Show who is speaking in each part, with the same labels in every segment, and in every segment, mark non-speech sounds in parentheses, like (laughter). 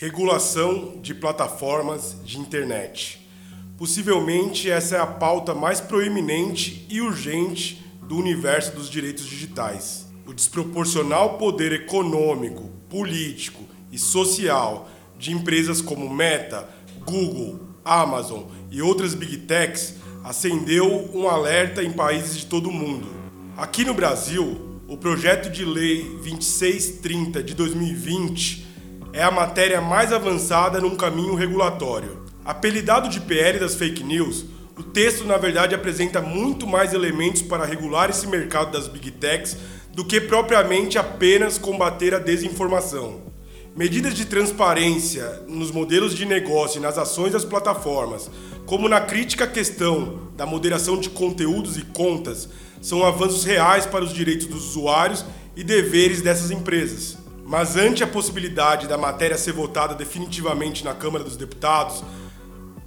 Speaker 1: Regulação de plataformas de internet. Possivelmente essa é a pauta mais proeminente e urgente do universo dos direitos digitais. O desproporcional poder econômico, político e social de empresas como Meta, Google, Amazon e outras big techs acendeu um alerta em países de todo o mundo. Aqui no Brasil, o projeto de lei 2630 de 2020 é a matéria mais avançada num caminho regulatório. Apelidado de PL das fake news, o texto na verdade apresenta muito mais elementos para regular esse mercado das big techs do que propriamente apenas combater a desinformação. Medidas de transparência nos modelos de negócio e nas ações das plataformas, como na crítica questão da moderação de conteúdos e contas, são avanços reais para os direitos dos usuários e deveres dessas empresas. Mas ante a possibilidade da matéria ser votada definitivamente na Câmara dos Deputados,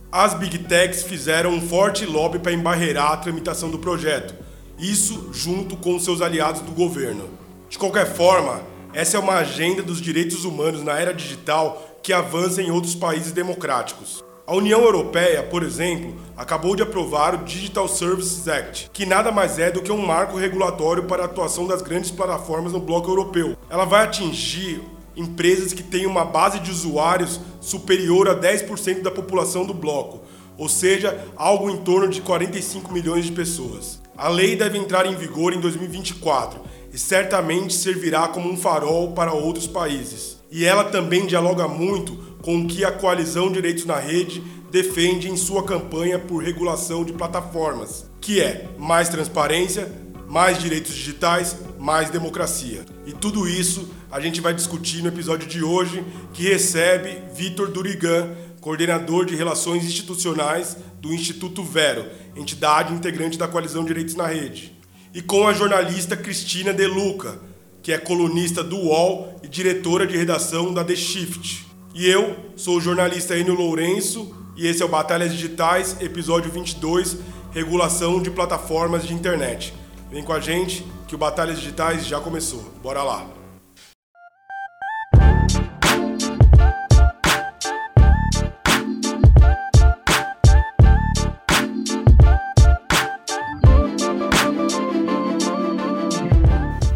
Speaker 1: as Big Techs fizeram um forte lobby para embarrear a tramitação do projeto, isso junto com seus aliados do governo. De qualquer forma, essa é uma agenda dos direitos humanos na era digital que avança em outros países democráticos. A União Europeia, por exemplo, acabou de aprovar o Digital Services Act, que nada mais é do que um marco regulatório para a atuação das grandes plataformas no bloco europeu. Ela vai atingir empresas que têm uma base de usuários superior a 10% da população do bloco, ou seja, algo em torno de 45 milhões de pessoas. A lei deve entrar em vigor em 2024 e certamente servirá como um farol para outros países. E ela também dialoga muito com que a coalizão Direitos na Rede defende em sua campanha por regulação de plataformas, que é mais transparência, mais direitos digitais, mais democracia. E tudo isso a gente vai discutir no episódio de hoje, que recebe Vitor Durigan, coordenador de Relações Institucionais do Instituto Vero, entidade integrante da coalizão Direitos na Rede. E com a jornalista Cristina De Luca, que é colunista do UOL e diretora de redação da The Shift. E eu sou o jornalista Enio Lourenço e esse é o Batalhas Digitais, episódio 22, regulação de plataformas de internet. Vem com a gente que o Batalhas Digitais já começou. Bora lá.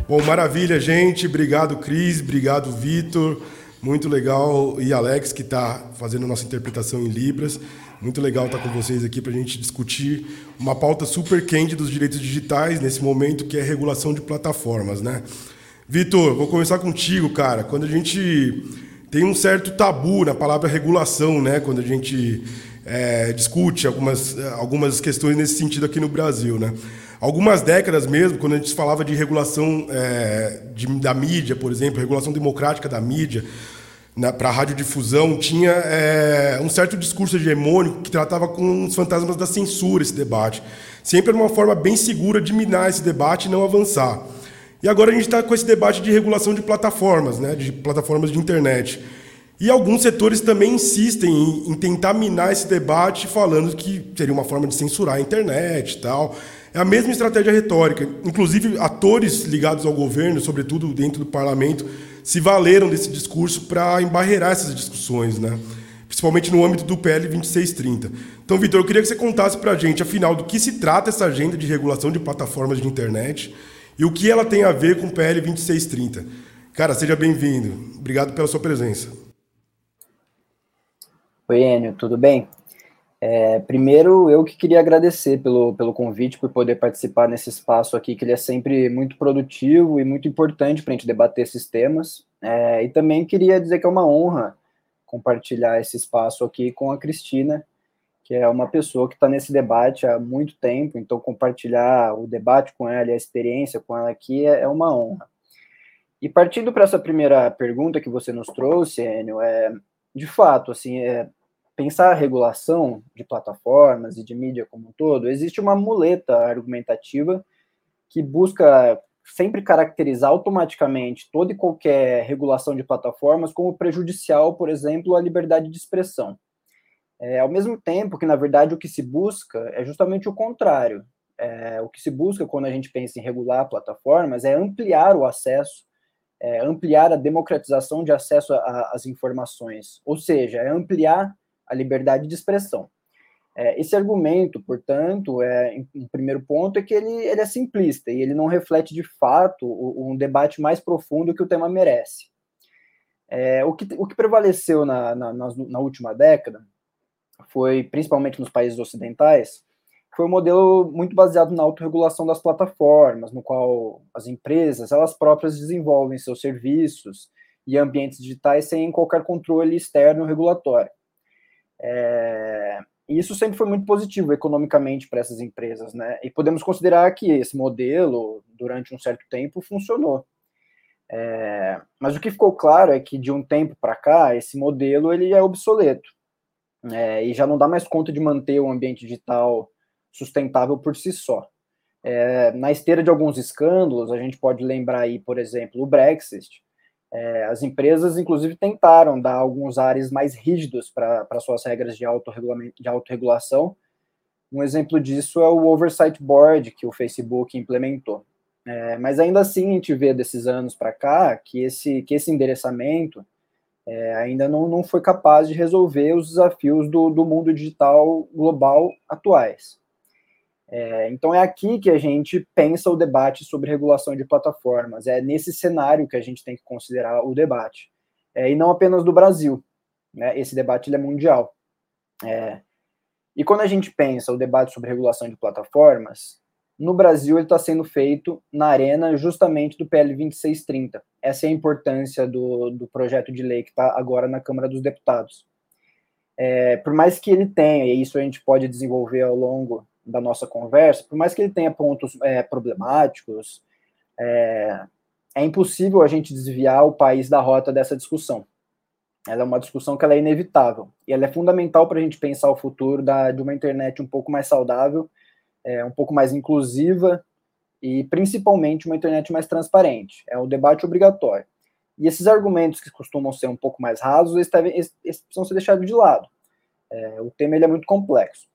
Speaker 1: Bom, maravilha, gente. Obrigado, Cris. Obrigado, Vitor. Muito legal. E Alex, que está fazendo nossa interpretação em Libras. Muito legal estar com vocês aqui para a gente discutir uma pauta super quente dos direitos digitais nesse momento, que é regulação de plataformas, né? Vitor, vou começar contigo, cara. Quando a gente tem um certo tabu na palavra regulação, né? Quando a gente é, discute algumas, algumas questões nesse sentido aqui no Brasil, né? Algumas décadas mesmo, quando a gente falava de regulação é, de, da mídia, por exemplo, regulação democrática da mídia, para a radiodifusão, tinha é, um certo discurso hegemônico que tratava com os fantasmas da censura esse debate. Sempre era uma forma bem segura de minar esse debate e não avançar. E agora a gente está com esse debate de regulação de plataformas, né, de plataformas de internet. E alguns setores também insistem em, em tentar minar esse debate, falando que seria uma forma de censurar a internet e tal. É a mesma estratégia retórica. Inclusive, atores ligados ao governo, sobretudo dentro do parlamento, se valeram desse discurso para embarrear essas discussões, né? principalmente no âmbito do PL 2630. Então, Vitor, eu queria que você contasse para a gente, afinal, do que se trata essa agenda de regulação de plataformas de internet e o que ela tem a ver com o PL 2630. Cara, seja bem-vindo. Obrigado pela sua presença.
Speaker 2: Oi, Enio, tudo bem? É, primeiro, eu que queria agradecer pelo, pelo convite, por poder participar nesse espaço aqui, que ele é sempre muito produtivo e muito importante para a gente debater esses temas. É, e também queria dizer que é uma honra compartilhar esse espaço aqui com a Cristina, que é uma pessoa que está nesse debate há muito tempo, então compartilhar o debate com ela e a experiência com ela aqui é, é uma honra. E partindo para essa primeira pergunta que você nos trouxe, Enio, é, de fato, assim, é, pensar a regulação de plataformas e de mídia como um todo, existe uma muleta argumentativa que busca sempre caracterizar automaticamente toda e qualquer regulação de plataformas como prejudicial, por exemplo, à liberdade de expressão. É, ao mesmo tempo que, na verdade, o que se busca é justamente o contrário. É, o que se busca quando a gente pensa em regular plataformas é ampliar o acesso é ampliar a democratização de acesso às informações, ou seja, é ampliar a liberdade de expressão. É, esse argumento, portanto, é, em, primeiro ponto, é que ele, ele, é simplista e ele não reflete de fato um debate mais profundo que o tema merece. É, o, que, o que prevaleceu na, na, na última década foi, principalmente nos países ocidentais, foi um modelo muito baseado na autorregulação das plataformas, no qual as empresas, elas próprias desenvolvem seus serviços e ambientes digitais sem qualquer controle externo regulatório. É, e isso sempre foi muito positivo economicamente para essas empresas, né? E podemos considerar que esse modelo, durante um certo tempo, funcionou. É, mas o que ficou claro é que de um tempo para cá, esse modelo ele é obsoleto é, e já não dá mais conta de manter o ambiente digital sustentável por si só. É, na esteira de alguns escândalos, a gente pode lembrar aí, por exemplo, o Brexit. É, as empresas, inclusive, tentaram dar alguns ares mais rígidos para suas regras de, de autorregulação. Um exemplo disso é o Oversight Board que o Facebook implementou. É, mas ainda assim, a gente vê desses anos para cá que esse, que esse endereçamento é, ainda não, não foi capaz de resolver os desafios do, do mundo digital global atuais. É, então é aqui que a gente pensa o debate sobre regulação de plataformas. É nesse cenário que a gente tem que considerar o debate. É, e não apenas do Brasil. Né? Esse debate é mundial. É, e quando a gente pensa o debate sobre regulação de plataformas, no Brasil ele está sendo feito na arena justamente do PL 2630. Essa é a importância do, do projeto de lei que está agora na Câmara dos Deputados. É, por mais que ele tenha, e isso a gente pode desenvolver ao longo da nossa conversa, por mais que ele tenha pontos é, problemáticos, é, é, impossível a gente desviar o país da rota dessa discussão. Ela é uma discussão que ela é inevitável e ela é fundamental para a gente pensar o futuro da, de uma internet um pouco mais saudável, é, um pouco mais inclusiva e principalmente uma internet mais transparente. É um debate obrigatório. E esses argumentos que costumam ser um pouco mais rasos, eles, devem, eles, eles precisam ser deixados de lado. É, o tema ele é muito complexo.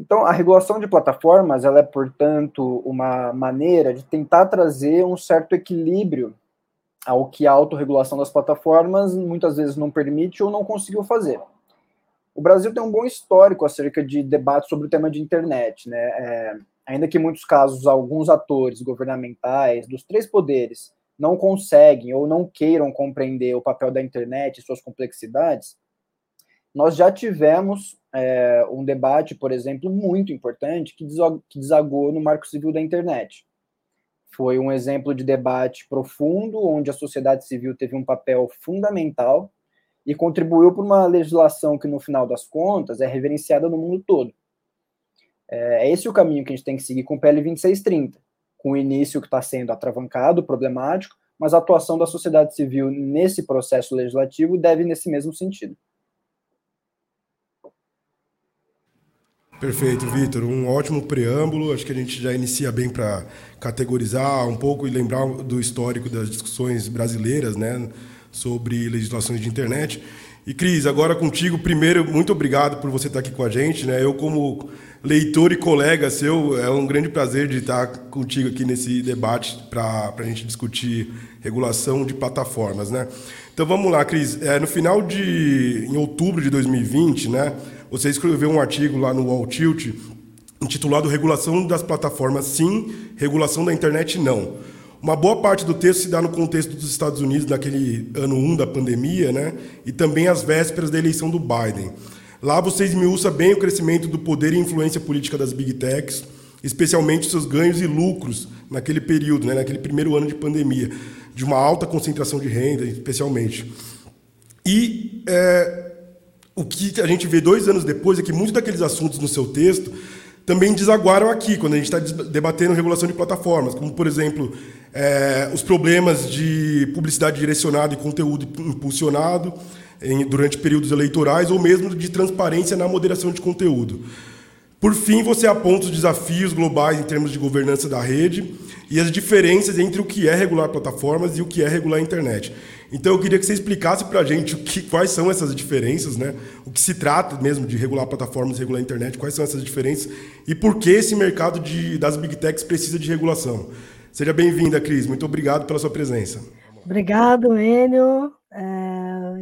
Speaker 2: Então, a regulação de plataformas, ela é, portanto, uma maneira de tentar trazer um certo equilíbrio ao que a autorregulação das plataformas muitas vezes não permite ou não conseguiu fazer. O Brasil tem um bom histórico acerca de debates sobre o tema de internet, né? É, ainda que em muitos casos alguns atores governamentais dos três poderes não conseguem ou não queiram compreender o papel da internet e suas complexidades, nós já tivemos é, um debate, por exemplo, muito importante que desagou no Marco Civil da Internet. Foi um exemplo de debate profundo, onde a sociedade civil teve um papel fundamental e contribuiu para uma legislação que, no final das contas, é reverenciada no mundo todo. É, é esse o caminho que a gente tem que seguir com o PL 2630, com o início que está sendo atravancado, problemático, mas a atuação da sociedade civil nesse processo legislativo deve nesse mesmo sentido.
Speaker 1: Perfeito, Vitor. Um ótimo preâmbulo. Acho que a gente já inicia bem para categorizar um pouco e lembrar do histórico das discussões brasileiras, né, sobre legislações de internet. E Cris, agora contigo, primeiro, muito obrigado por você estar aqui com a gente, né? Eu como leitor e colega seu, é um grande prazer de estar contigo aqui nesse debate para a gente discutir regulação de plataformas, né? Então vamos lá, Cris. É, no final de, em outubro de 2020, né? Você escreveu um artigo lá no Wall Tilt intitulado Regulação das plataformas sim, regulação da internet não. Uma boa parte do texto se dá no contexto dos Estados Unidos, naquele ano 1 da pandemia, né? e também às vésperas da eleição do Biden. Lá você esmiuça bem o crescimento do poder e influência política das big techs, especialmente seus ganhos e lucros naquele período, né? naquele primeiro ano de pandemia, de uma alta concentração de renda, especialmente. E é, o que a gente vê dois anos depois é que muitos daqueles assuntos no seu texto também desaguaram aqui, quando a gente está debatendo regulação de plataformas, como, por exemplo, é, os problemas de publicidade direcionada e conteúdo impulsionado em, durante períodos eleitorais, ou mesmo de transparência na moderação de conteúdo. Por fim, você aponta os desafios globais em termos de governança da rede e as diferenças entre o que é regular plataformas e o que é regular internet. Então, eu queria que você explicasse para a gente o que, quais são essas diferenças, né? o que se trata mesmo de regular plataformas, regular a internet, quais são essas diferenças e por que esse mercado de, das big techs precisa de regulação. Seja bem-vinda, Cris. Muito obrigado pela sua presença.
Speaker 3: Obrigado, Enio. É,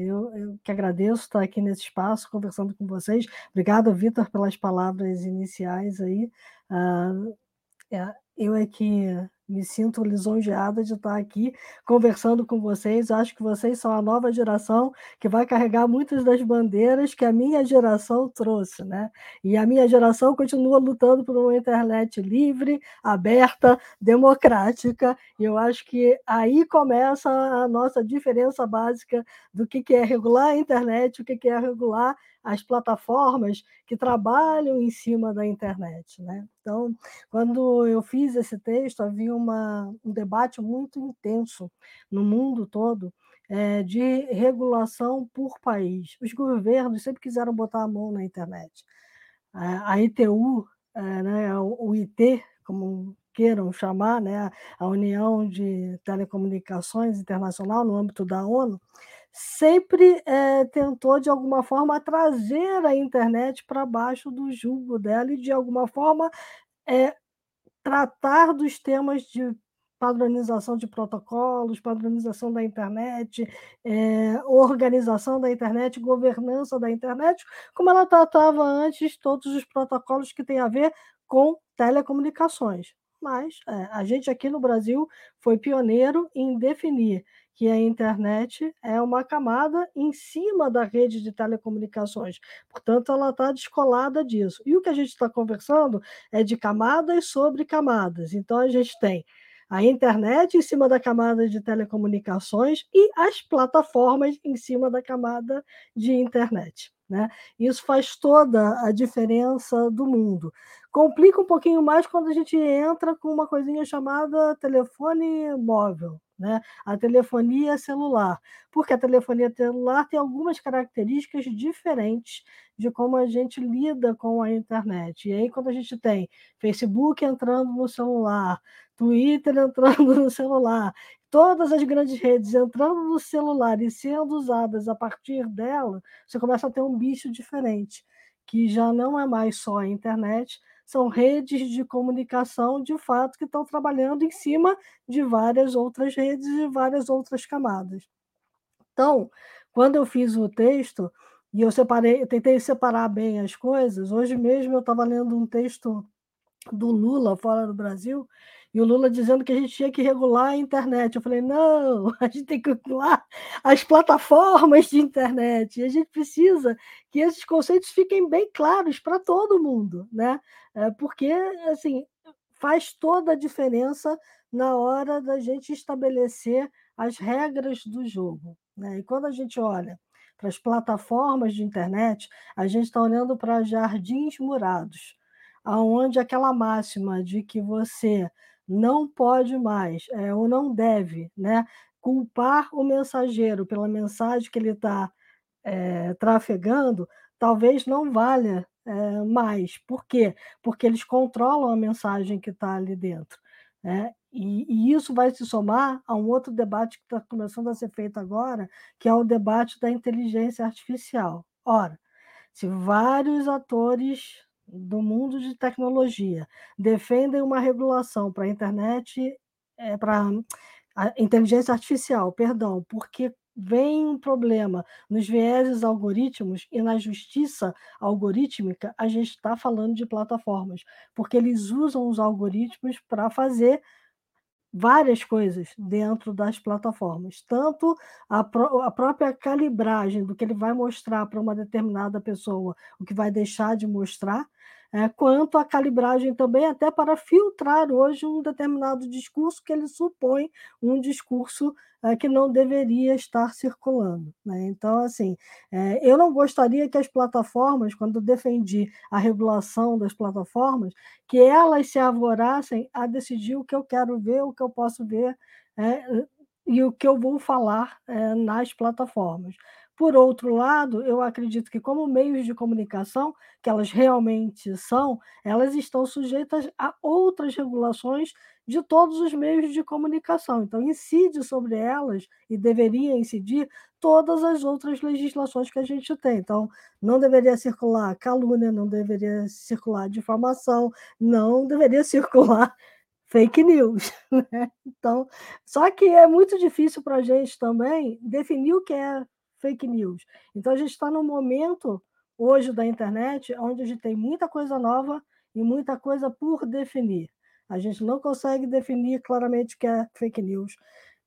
Speaker 3: eu, eu, que agradeço estar aqui nesse espaço conversando com vocês. Obrigado, Vitor, pelas palavras iniciais aí. Uh, eu é que me sinto lisonjeada de estar aqui conversando com vocês. Acho que vocês são a nova geração que vai carregar muitas das bandeiras que a minha geração trouxe, né? E a minha geração continua lutando por uma internet livre, aberta, democrática. E eu acho que aí começa a nossa diferença básica do que é regular a internet, o que é regular as plataformas que trabalham em cima da internet. Né? Então, quando eu fiz esse texto, havia uma, um debate muito intenso no mundo todo é, de regulação por país. Os governos sempre quiseram botar a mão na internet. A ITU, é, né, o IT, como queiram chamar, né, a União de Telecomunicações Internacional, no âmbito da ONU, sempre é, tentou, de alguma forma, trazer a internet para baixo do jugo dela e, de alguma forma, é, tratar dos temas de padronização de protocolos, padronização da internet, é, organização da internet, governança da internet, como ela tratava antes todos os protocolos que têm a ver com telecomunicações. Mas é, a gente aqui no Brasil foi pioneiro em definir que a internet é uma camada em cima da rede de telecomunicações. Portanto, ela está descolada disso. E o que a gente está conversando é de camadas sobre camadas. Então, a gente tem a internet em cima da camada de telecomunicações e as plataformas em cima da camada de internet. Né? Isso faz toda a diferença do mundo. Complica um pouquinho mais quando a gente entra com uma coisinha chamada telefone móvel né? a telefonia celular, porque a telefonia celular tem algumas características diferentes de como a gente lida com a internet. E aí, quando a gente tem Facebook entrando no celular, Twitter (laughs) entrando no celular, todas as grandes redes entrando no celular e sendo usadas a partir dela, você começa a ter um bicho diferente, que já não é mais só a internet, são redes de comunicação, de fato, que estão trabalhando em cima de várias outras redes e várias outras camadas. Então, quando eu fiz o texto, e eu separei, eu tentei separar bem as coisas, hoje mesmo eu estava lendo um texto do Lula fora do Brasil, e o Lula dizendo que a gente tinha que regular a internet. Eu falei, não, (laughs) a gente tem que regular as plataformas de internet. E a gente precisa que esses conceitos fiquem bem claros para todo mundo, né? É, porque, assim, faz toda a diferença na hora da gente estabelecer as regras do jogo. Né? E quando a gente olha para as plataformas de internet, a gente está olhando para jardins murados, aonde aquela máxima de que você não pode mais, é, ou não deve, né, culpar o mensageiro pela mensagem que ele está é, trafegando, talvez não valha é, mais. Por quê? Porque eles controlam a mensagem que está ali dentro. Né? E, e, isso vai se somar a um outro debate que está começando a ser feito agora, que é o debate da inteligência artificial. Ora, se vários atores do mundo de tecnologia. Defendem uma regulação para a internet, é, para a inteligência artificial, perdão, porque vem um problema nos vieses algoritmos e na justiça algorítmica, a gente está falando de plataformas, porque eles usam os algoritmos para fazer várias coisas dentro das plataformas, tanto a, pró a, própria calibragem do que ele vai mostrar para uma determinada pessoa, o que vai deixar de mostrar, é, quanto a calibragem também, até para filtrar hoje um determinado discurso que ele supõe um discurso é, que não deveria estar circulando. Né? Então, assim, é, eu não gostaria que as plataformas, quando defendi a regulação das plataformas, que elas se avorassem a decidir o que eu quero ver, o que eu posso ver é, e o que eu vou falar é, nas plataformas. Por outro lado, eu acredito que, como meios de comunicação, que elas realmente são, elas estão sujeitas a outras regulações de todos os meios de comunicação. Então, incide sobre elas, e deveria incidir, todas as outras legislações que a gente tem. Então, não deveria circular calúnia, não deveria circular difamação, não deveria (laughs) circular fake news. Né? Então, só que é muito difícil para a gente também definir o que é fake news. Então, a gente está num momento hoje da internet onde a gente tem muita coisa nova e muita coisa por definir. A gente não consegue definir claramente o que é fake news.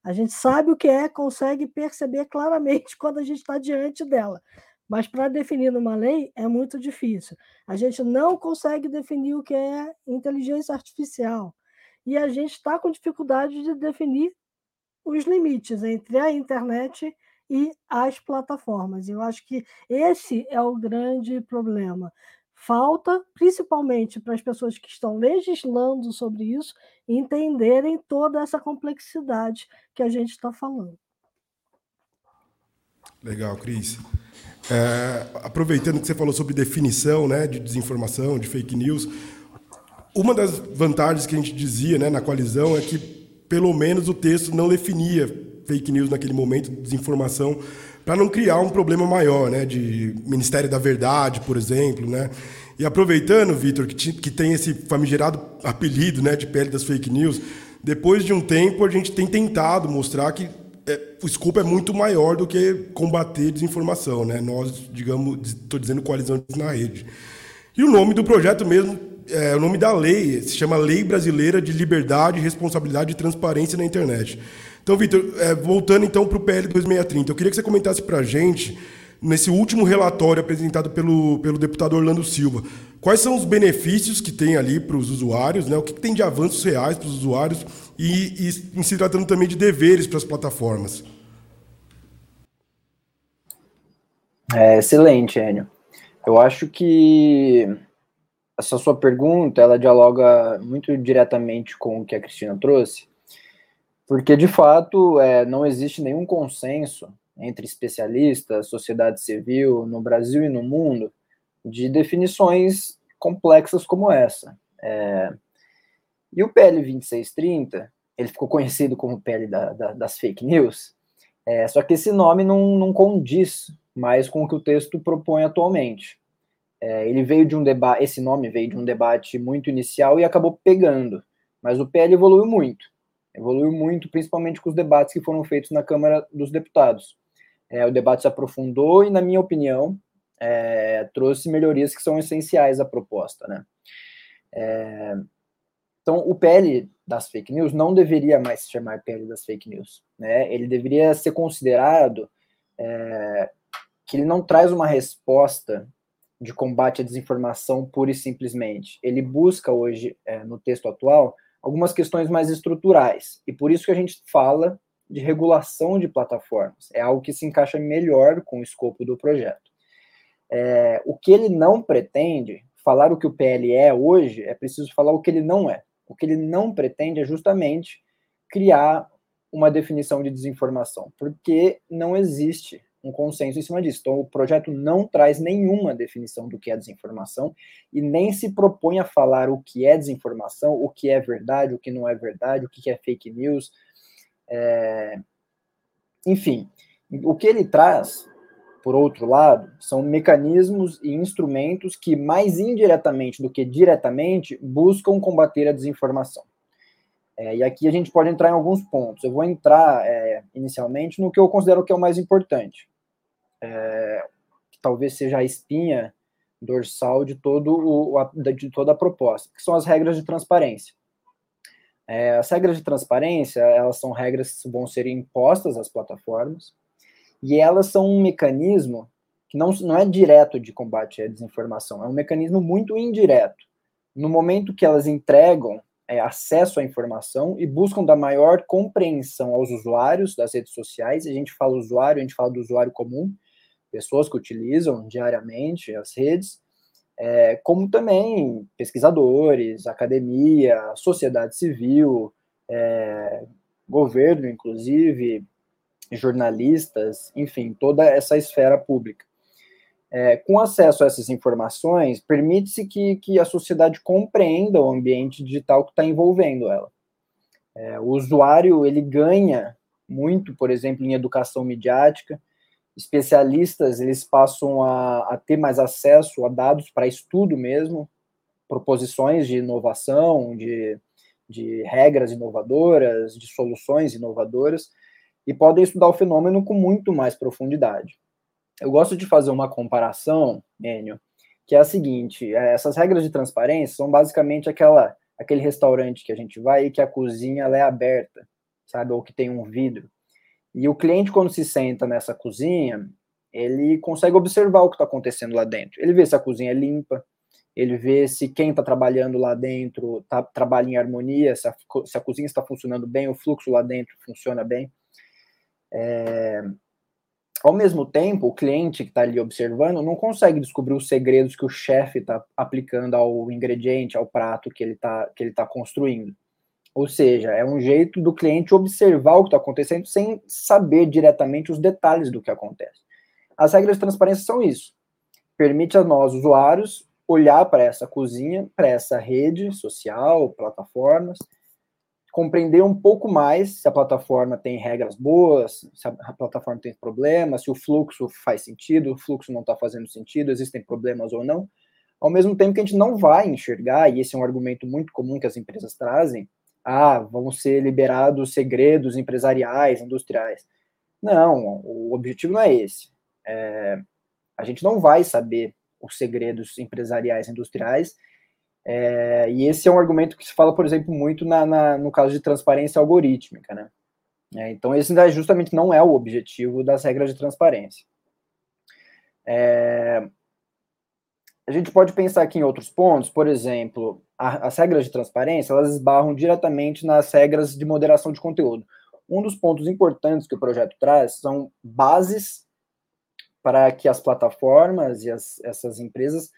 Speaker 3: A gente sabe o que é, consegue perceber claramente (laughs) quando a gente está diante dela. Mas para definir numa lei é muito difícil. A gente não consegue definir o que é inteligência artificial. E a gente está com dificuldade de definir os limites entre a internet e as plataformas. Eu acho que esse é o grande problema. Falta, principalmente para as pessoas que estão legislando sobre isso, entenderem toda essa complexidade que a gente está falando.
Speaker 1: Legal, Cris. É, aproveitando que você falou sobre definição né, de desinformação, de fake news, uma das vantagens que a gente dizia né, na coalizão é que, pelo menos, o texto não definia fake news naquele momento, desinformação, para não criar um problema maior, né, de Ministério da Verdade, por exemplo, né? E aproveitando, Vitor, que, que tem esse famigerado apelido, né, de pele das fake news, depois de um tempo a gente tem tentado mostrar que é, o escopo é muito maior do que combater desinformação, né? Nós, digamos, estou dizendo coalizão na rede. E o nome do projeto mesmo, é, o nome da lei, se chama Lei Brasileira de Liberdade, Responsabilidade e Transparência na Internet. Então, Vitor, é, voltando então para o PL 2630, eu queria que você comentasse para a gente, nesse último relatório apresentado pelo, pelo deputado Orlando Silva, quais são os benefícios que tem ali para os usuários, né? o que, que tem de avanços reais para os usuários e, e em se tratando também de deveres para as plataformas.
Speaker 2: É, excelente, Enio. Eu acho que essa sua pergunta ela dialoga muito diretamente com o que a Cristina trouxe, porque de fato é, não existe nenhum consenso entre especialistas, sociedade civil no Brasil e no mundo de definições complexas como essa. É, e o PL 2630, ele ficou conhecido como PL da, da, das fake news, é, só que esse nome não, não condiz mais com o que o texto propõe atualmente. É, ele veio de um debate, esse nome veio de um debate muito inicial e acabou pegando, mas o PL evoluiu muito, evoluiu muito, principalmente com os debates que foram feitos na Câmara dos Deputados. É, o debate se aprofundou e, na minha opinião, é, trouxe melhorias que são essenciais à proposta, né? É, então, o PL das fake news não deveria mais se chamar PL das fake news. Né? Ele deveria ser considerado é, que ele não traz uma resposta de combate à desinformação pura e simplesmente. Ele busca hoje, é, no texto atual, algumas questões mais estruturais. E por isso que a gente fala de regulação de plataformas. É algo que se encaixa melhor com o escopo do projeto. É, o que ele não pretende, falar o que o PL é hoje, é preciso falar o que ele não é. O que ele não pretende é justamente criar uma definição de desinformação, porque não existe um consenso em cima disso. Então, o projeto não traz nenhuma definição do que é desinformação e nem se propõe a falar o que é desinformação, o que é verdade, o que não é verdade, o que é fake news. É... Enfim, o que ele traz, por outro lado, são mecanismos e instrumentos que, mais indiretamente do que diretamente, buscam combater a desinformação. É, e aqui a gente pode entrar em alguns pontos. Eu vou entrar é, inicialmente no que eu considero que é o mais importante, é, que talvez seja a espinha dorsal de, todo o, de toda a proposta, que são as regras de transparência. É, as regras de transparência, elas são regras que vão ser impostas às plataformas, e elas são um mecanismo que não, não é direto de combate à desinformação, é um mecanismo muito indireto. No momento que elas entregam é, acesso à informação e buscam dar maior compreensão aos usuários das redes sociais, a gente fala usuário, a gente fala do usuário comum, pessoas que utilizam diariamente as redes, é, como também pesquisadores, academia, sociedade civil, é, governo, inclusive, jornalistas, enfim, toda essa esfera pública. É, com acesso a essas informações, permite-se que, que a sociedade compreenda o ambiente digital que está envolvendo ela. É, o usuário ele ganha muito, por exemplo, em educação midiática. Especialistas eles passam a, a ter mais acesso a dados para estudo mesmo, proposições de inovação, de, de regras inovadoras, de soluções inovadoras, e podem estudar o fenômeno com muito mais profundidade. Eu gosto de fazer uma comparação, Enio, que é a seguinte: é, essas regras de transparência são basicamente aquela, aquele restaurante que a gente vai e que a cozinha é aberta, sabe, ou que tem um vidro. E o cliente, quando se senta nessa cozinha, ele consegue observar o que está acontecendo lá dentro. Ele vê se a cozinha é limpa, ele vê se quem está trabalhando lá dentro tá, trabalha em harmonia, se a, se a cozinha está funcionando bem, o fluxo lá dentro funciona bem. É, ao mesmo tempo, o cliente que está ali observando não consegue descobrir os segredos que o chefe está aplicando ao ingrediente, ao prato que ele está tá construindo. Ou seja, é um jeito do cliente observar o que está acontecendo sem saber diretamente os detalhes do que acontece. As regras de transparência são isso. Permite a nós, usuários, olhar para essa cozinha, para essa rede social, plataformas, compreender um pouco mais se a plataforma tem regras boas, se a plataforma tem problemas, se o fluxo faz sentido, o fluxo não está fazendo sentido, existem problemas ou não. Ao mesmo tempo que a gente não vai enxergar, e esse é um argumento muito comum que as empresas trazem, ah, vão ser liberados segredos empresariais, industriais. Não, o objetivo não é esse. É, a gente não vai saber os segredos empresariais industriais, é, e esse é um argumento que se fala, por exemplo, muito na, na no caso de transparência algorítmica, né? É, então, esse justamente não é o objetivo das regras de transparência. É, a gente pode pensar aqui em outros pontos, por exemplo, as regras de transparência, elas esbarram diretamente nas regras de moderação de conteúdo. Um dos pontos importantes que o projeto traz são bases para que as plataformas e as, essas empresas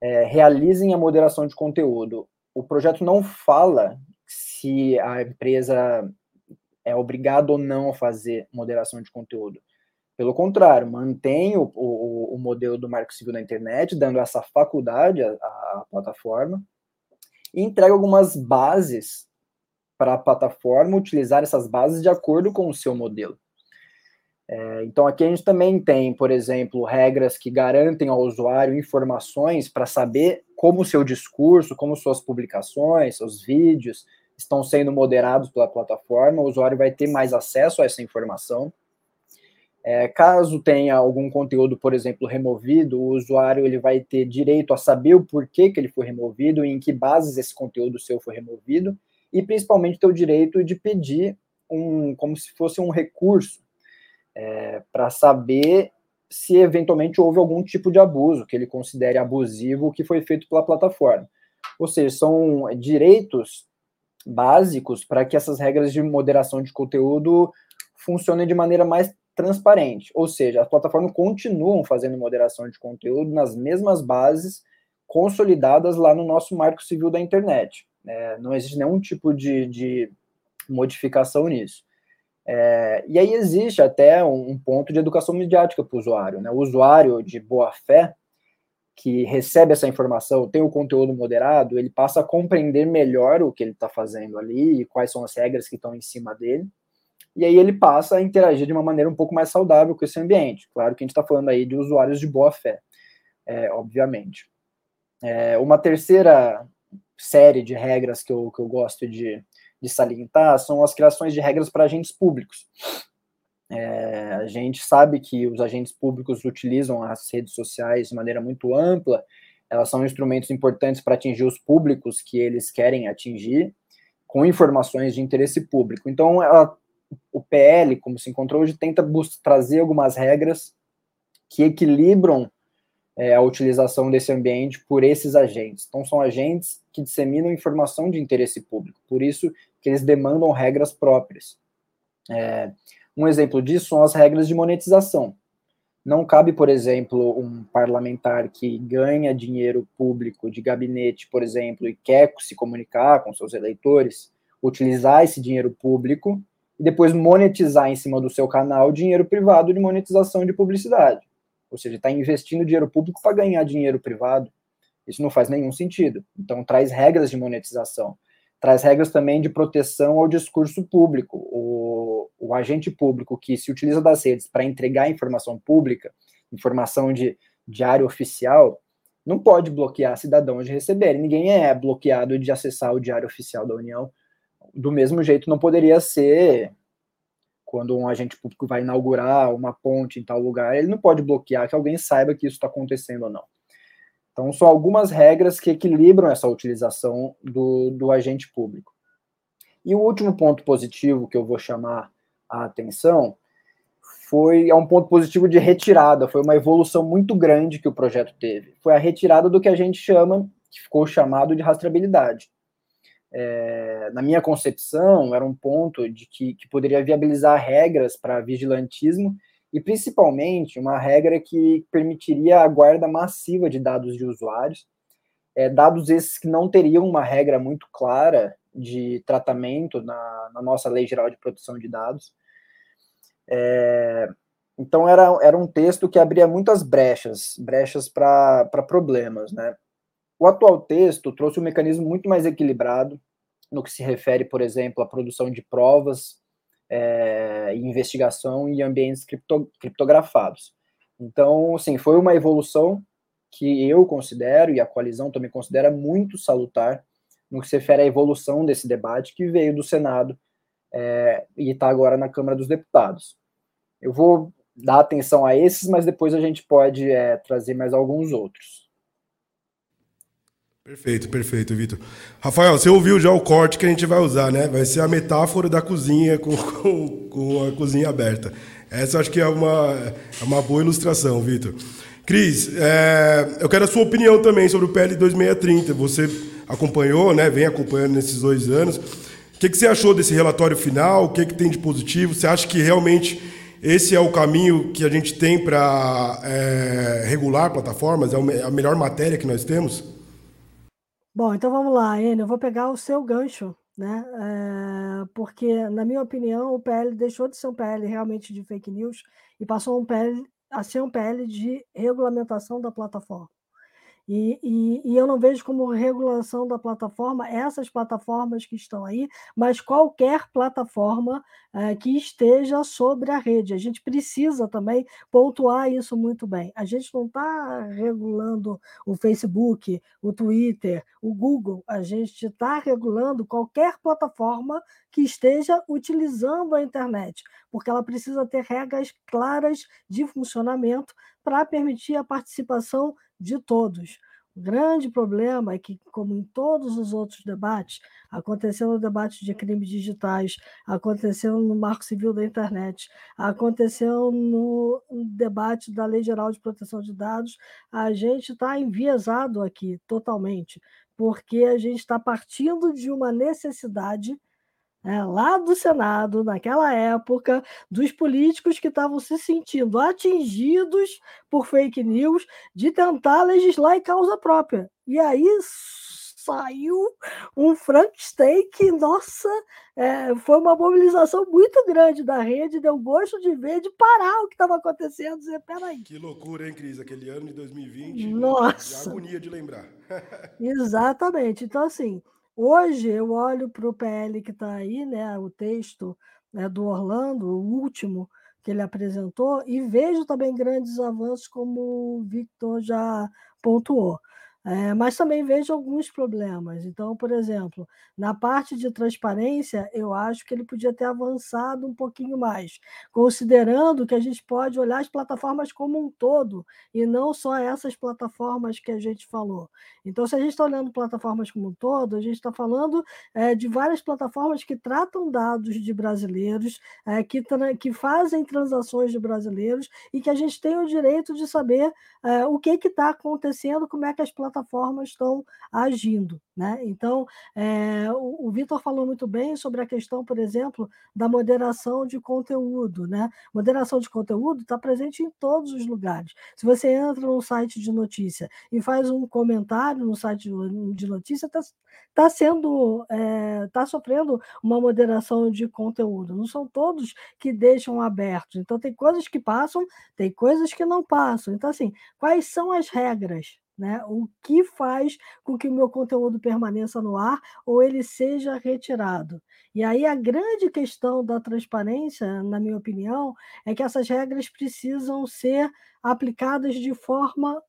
Speaker 2: é, realizem a moderação de conteúdo. O projeto não fala se a empresa é obrigada ou não a fazer moderação de conteúdo. Pelo contrário, mantém o, o, o modelo do Marco Civil na internet, dando essa faculdade à, à plataforma, e entrega algumas bases para a plataforma utilizar essas bases de acordo com o seu modelo. É, então, aqui a gente também tem, por exemplo, regras que garantem ao usuário informações para saber como o seu discurso, como suas publicações, seus vídeos estão sendo moderados pela plataforma. O usuário vai ter mais acesso a essa informação. É, caso tenha algum conteúdo, por exemplo, removido, o usuário ele vai ter direito a saber o porquê que ele foi removido e em que bases esse conteúdo seu foi removido, e principalmente ter o direito de pedir um, como se fosse um recurso, é, para saber se eventualmente houve algum tipo de abuso que ele considere abusivo que foi feito pela plataforma. Ou seja, são direitos básicos para que essas regras de moderação de conteúdo funcionem de maneira mais transparente, ou seja, as plataformas continuam fazendo moderação de conteúdo nas mesmas bases consolidadas lá no nosso marco civil da internet. É, não existe nenhum tipo de, de modificação nisso. É, e aí existe até um, um ponto de educação midiática para o usuário. Né? O usuário de boa fé, que recebe essa informação, tem o conteúdo moderado, ele passa a compreender melhor o que ele está fazendo ali e quais são as regras que estão em cima dele e aí ele passa a interagir de uma maneira um pouco mais saudável com esse ambiente. Claro que a gente está falando aí de usuários de boa fé, é, obviamente. É, uma terceira série de regras que eu, que eu gosto de, de salientar são as criações de regras para agentes públicos. É, a gente sabe que os agentes públicos utilizam as redes sociais de maneira muito ampla, elas são instrumentos importantes para atingir os públicos que eles querem atingir, com informações de interesse público. Então, ela o PL, como se encontrou hoje, tenta trazer algumas regras que equilibram é, a utilização desse ambiente por esses agentes. Então, são agentes que disseminam informação de interesse público, por isso que eles demandam regras próprias. É, um exemplo disso são as regras de monetização. Não cabe, por exemplo, um parlamentar que ganha dinheiro público de gabinete, por exemplo, e quer se comunicar com seus eleitores, utilizar esse dinheiro público e depois monetizar em cima do seu canal dinheiro privado de monetização de publicidade. Ou seja, está investindo dinheiro público para ganhar dinheiro privado. Isso não faz nenhum sentido. Então, traz regras de monetização. Traz regras também de proteção ao discurso público. O, o agente público que se utiliza das redes para entregar informação pública, informação de diário oficial, não pode bloquear cidadãos de receber. Ninguém é bloqueado de acessar o diário oficial da União do mesmo jeito não poderia ser quando um agente público vai inaugurar uma ponte em tal lugar, ele não pode bloquear que alguém saiba que isso está acontecendo ou não. Então, são algumas regras que equilibram essa utilização do, do agente público. E o último ponto positivo que eu vou chamar a atenção foi é um ponto positivo de retirada, foi uma evolução muito grande que o projeto teve. Foi a retirada do que a gente chama, que ficou chamado de rastreabilidade. É, na minha concepção, era um ponto de que, que poderia viabilizar regras para vigilantismo e principalmente uma regra que permitiria a guarda massiva de dados de usuários, é, dados esses que não teriam uma regra muito clara de tratamento na, na nossa Lei Geral de Proteção de Dados. É, então era, era um texto que abria muitas brechas, brechas para problemas, né? O atual texto trouxe um mecanismo muito mais equilibrado no que se refere, por exemplo, à produção de provas, é, investigação em ambientes cripto, criptografados. Então, assim, foi uma evolução que eu considero, e a coalizão também considera, muito salutar no que se refere à evolução desse debate que veio do Senado é, e está agora na Câmara dos Deputados. Eu vou dar atenção a esses, mas depois a gente pode é, trazer mais alguns outros.
Speaker 1: Perfeito, perfeito, Vitor. Rafael, você ouviu já o corte que a gente vai usar, né? Vai ser a metáfora da cozinha com, (laughs) com, com a cozinha aberta. Essa acho que é uma, é uma boa ilustração, Vitor. Cris, é, eu quero a sua opinião também sobre o PL 2630. Você acompanhou, né? Vem acompanhando nesses dois anos. O que, que você achou desse relatório final? O que, que tem de positivo? Você acha que realmente esse é o caminho que a gente tem para é, regular plataformas? É a melhor matéria que nós temos?
Speaker 3: Bom, então vamos lá, Enio, eu vou pegar o seu gancho, né? É, porque, na minha opinião, o PL deixou de ser um PL realmente de fake news e passou um PL a ser um PL de regulamentação da plataforma. E, e, e, eu não vejo como regulação da plataforma essas plataformas que estão aí, mas qualquer plataforma é, que esteja sobre a rede. A gente precisa também pontuar isso muito bem. A gente não está regulando o Facebook, o Twitter, o Google, a gente está regulando qualquer plataforma que esteja utilizando a internet, porque ela precisa ter regras claras de funcionamento para permitir a participação de todos. O grande problema é que, como em todos os outros debates, aconteceu no debate de crimes digitais, aconteceu no Marco Civil da Internet, aconteceu no debate da Lei Geral de Proteção de Dados, a gente está enviesado aqui totalmente, porque a gente está partindo de uma necessidade é, lá do Senado, naquela época, dos políticos que estavam se sentindo atingidos por fake news de tentar legislar em causa própria. E aí saiu um Frankenstein que, nossa, é, foi uma mobilização muito grande da rede, deu gosto de ver, de parar o que estava acontecendo, dizer, peraí.
Speaker 1: Que loucura, hein, Cris? Aquele ano de 2020.
Speaker 3: Nossa.
Speaker 1: Agonia de lembrar. (laughs)
Speaker 3: Exatamente. Então, assim, Hoje eu olho para o PL que está aí, né, o texto né, do Orlando, o último que ele apresentou, e vejo também grandes avanços, como o Victor já pontuou. É, mas também vejo alguns problemas. Então, por exemplo, na parte de transparência, eu acho que ele podia ter avançado um pouquinho mais, considerando que a gente pode olhar as plataformas como um todo e não só essas plataformas que a gente falou. Então, se a gente está olhando plataformas como um todo, a gente está falando é, de várias plataformas que tratam dados de brasileiros, é, que, que fazem transações de brasileiros e que a gente tem o direito de saber é, o que está acontecendo, como é que as plataformas plataformas estão agindo. Né? Então, é, o, o Vitor falou muito bem sobre a questão, por exemplo, da moderação de conteúdo. Né? Moderação de conteúdo está presente em todos os lugares. Se você entra num site de notícia e faz um comentário no site de notícia, está tá sendo, está é, sofrendo uma moderação de conteúdo. Não são todos que deixam abertos. Então, tem coisas que passam, tem coisas que não passam. Então, assim, quais são as regras? Né? O que faz com que o meu conteúdo permaneça no ar ou ele seja retirado? E aí a grande questão da transparência, na minha opinião, é que essas regras precisam ser aplicadas de forma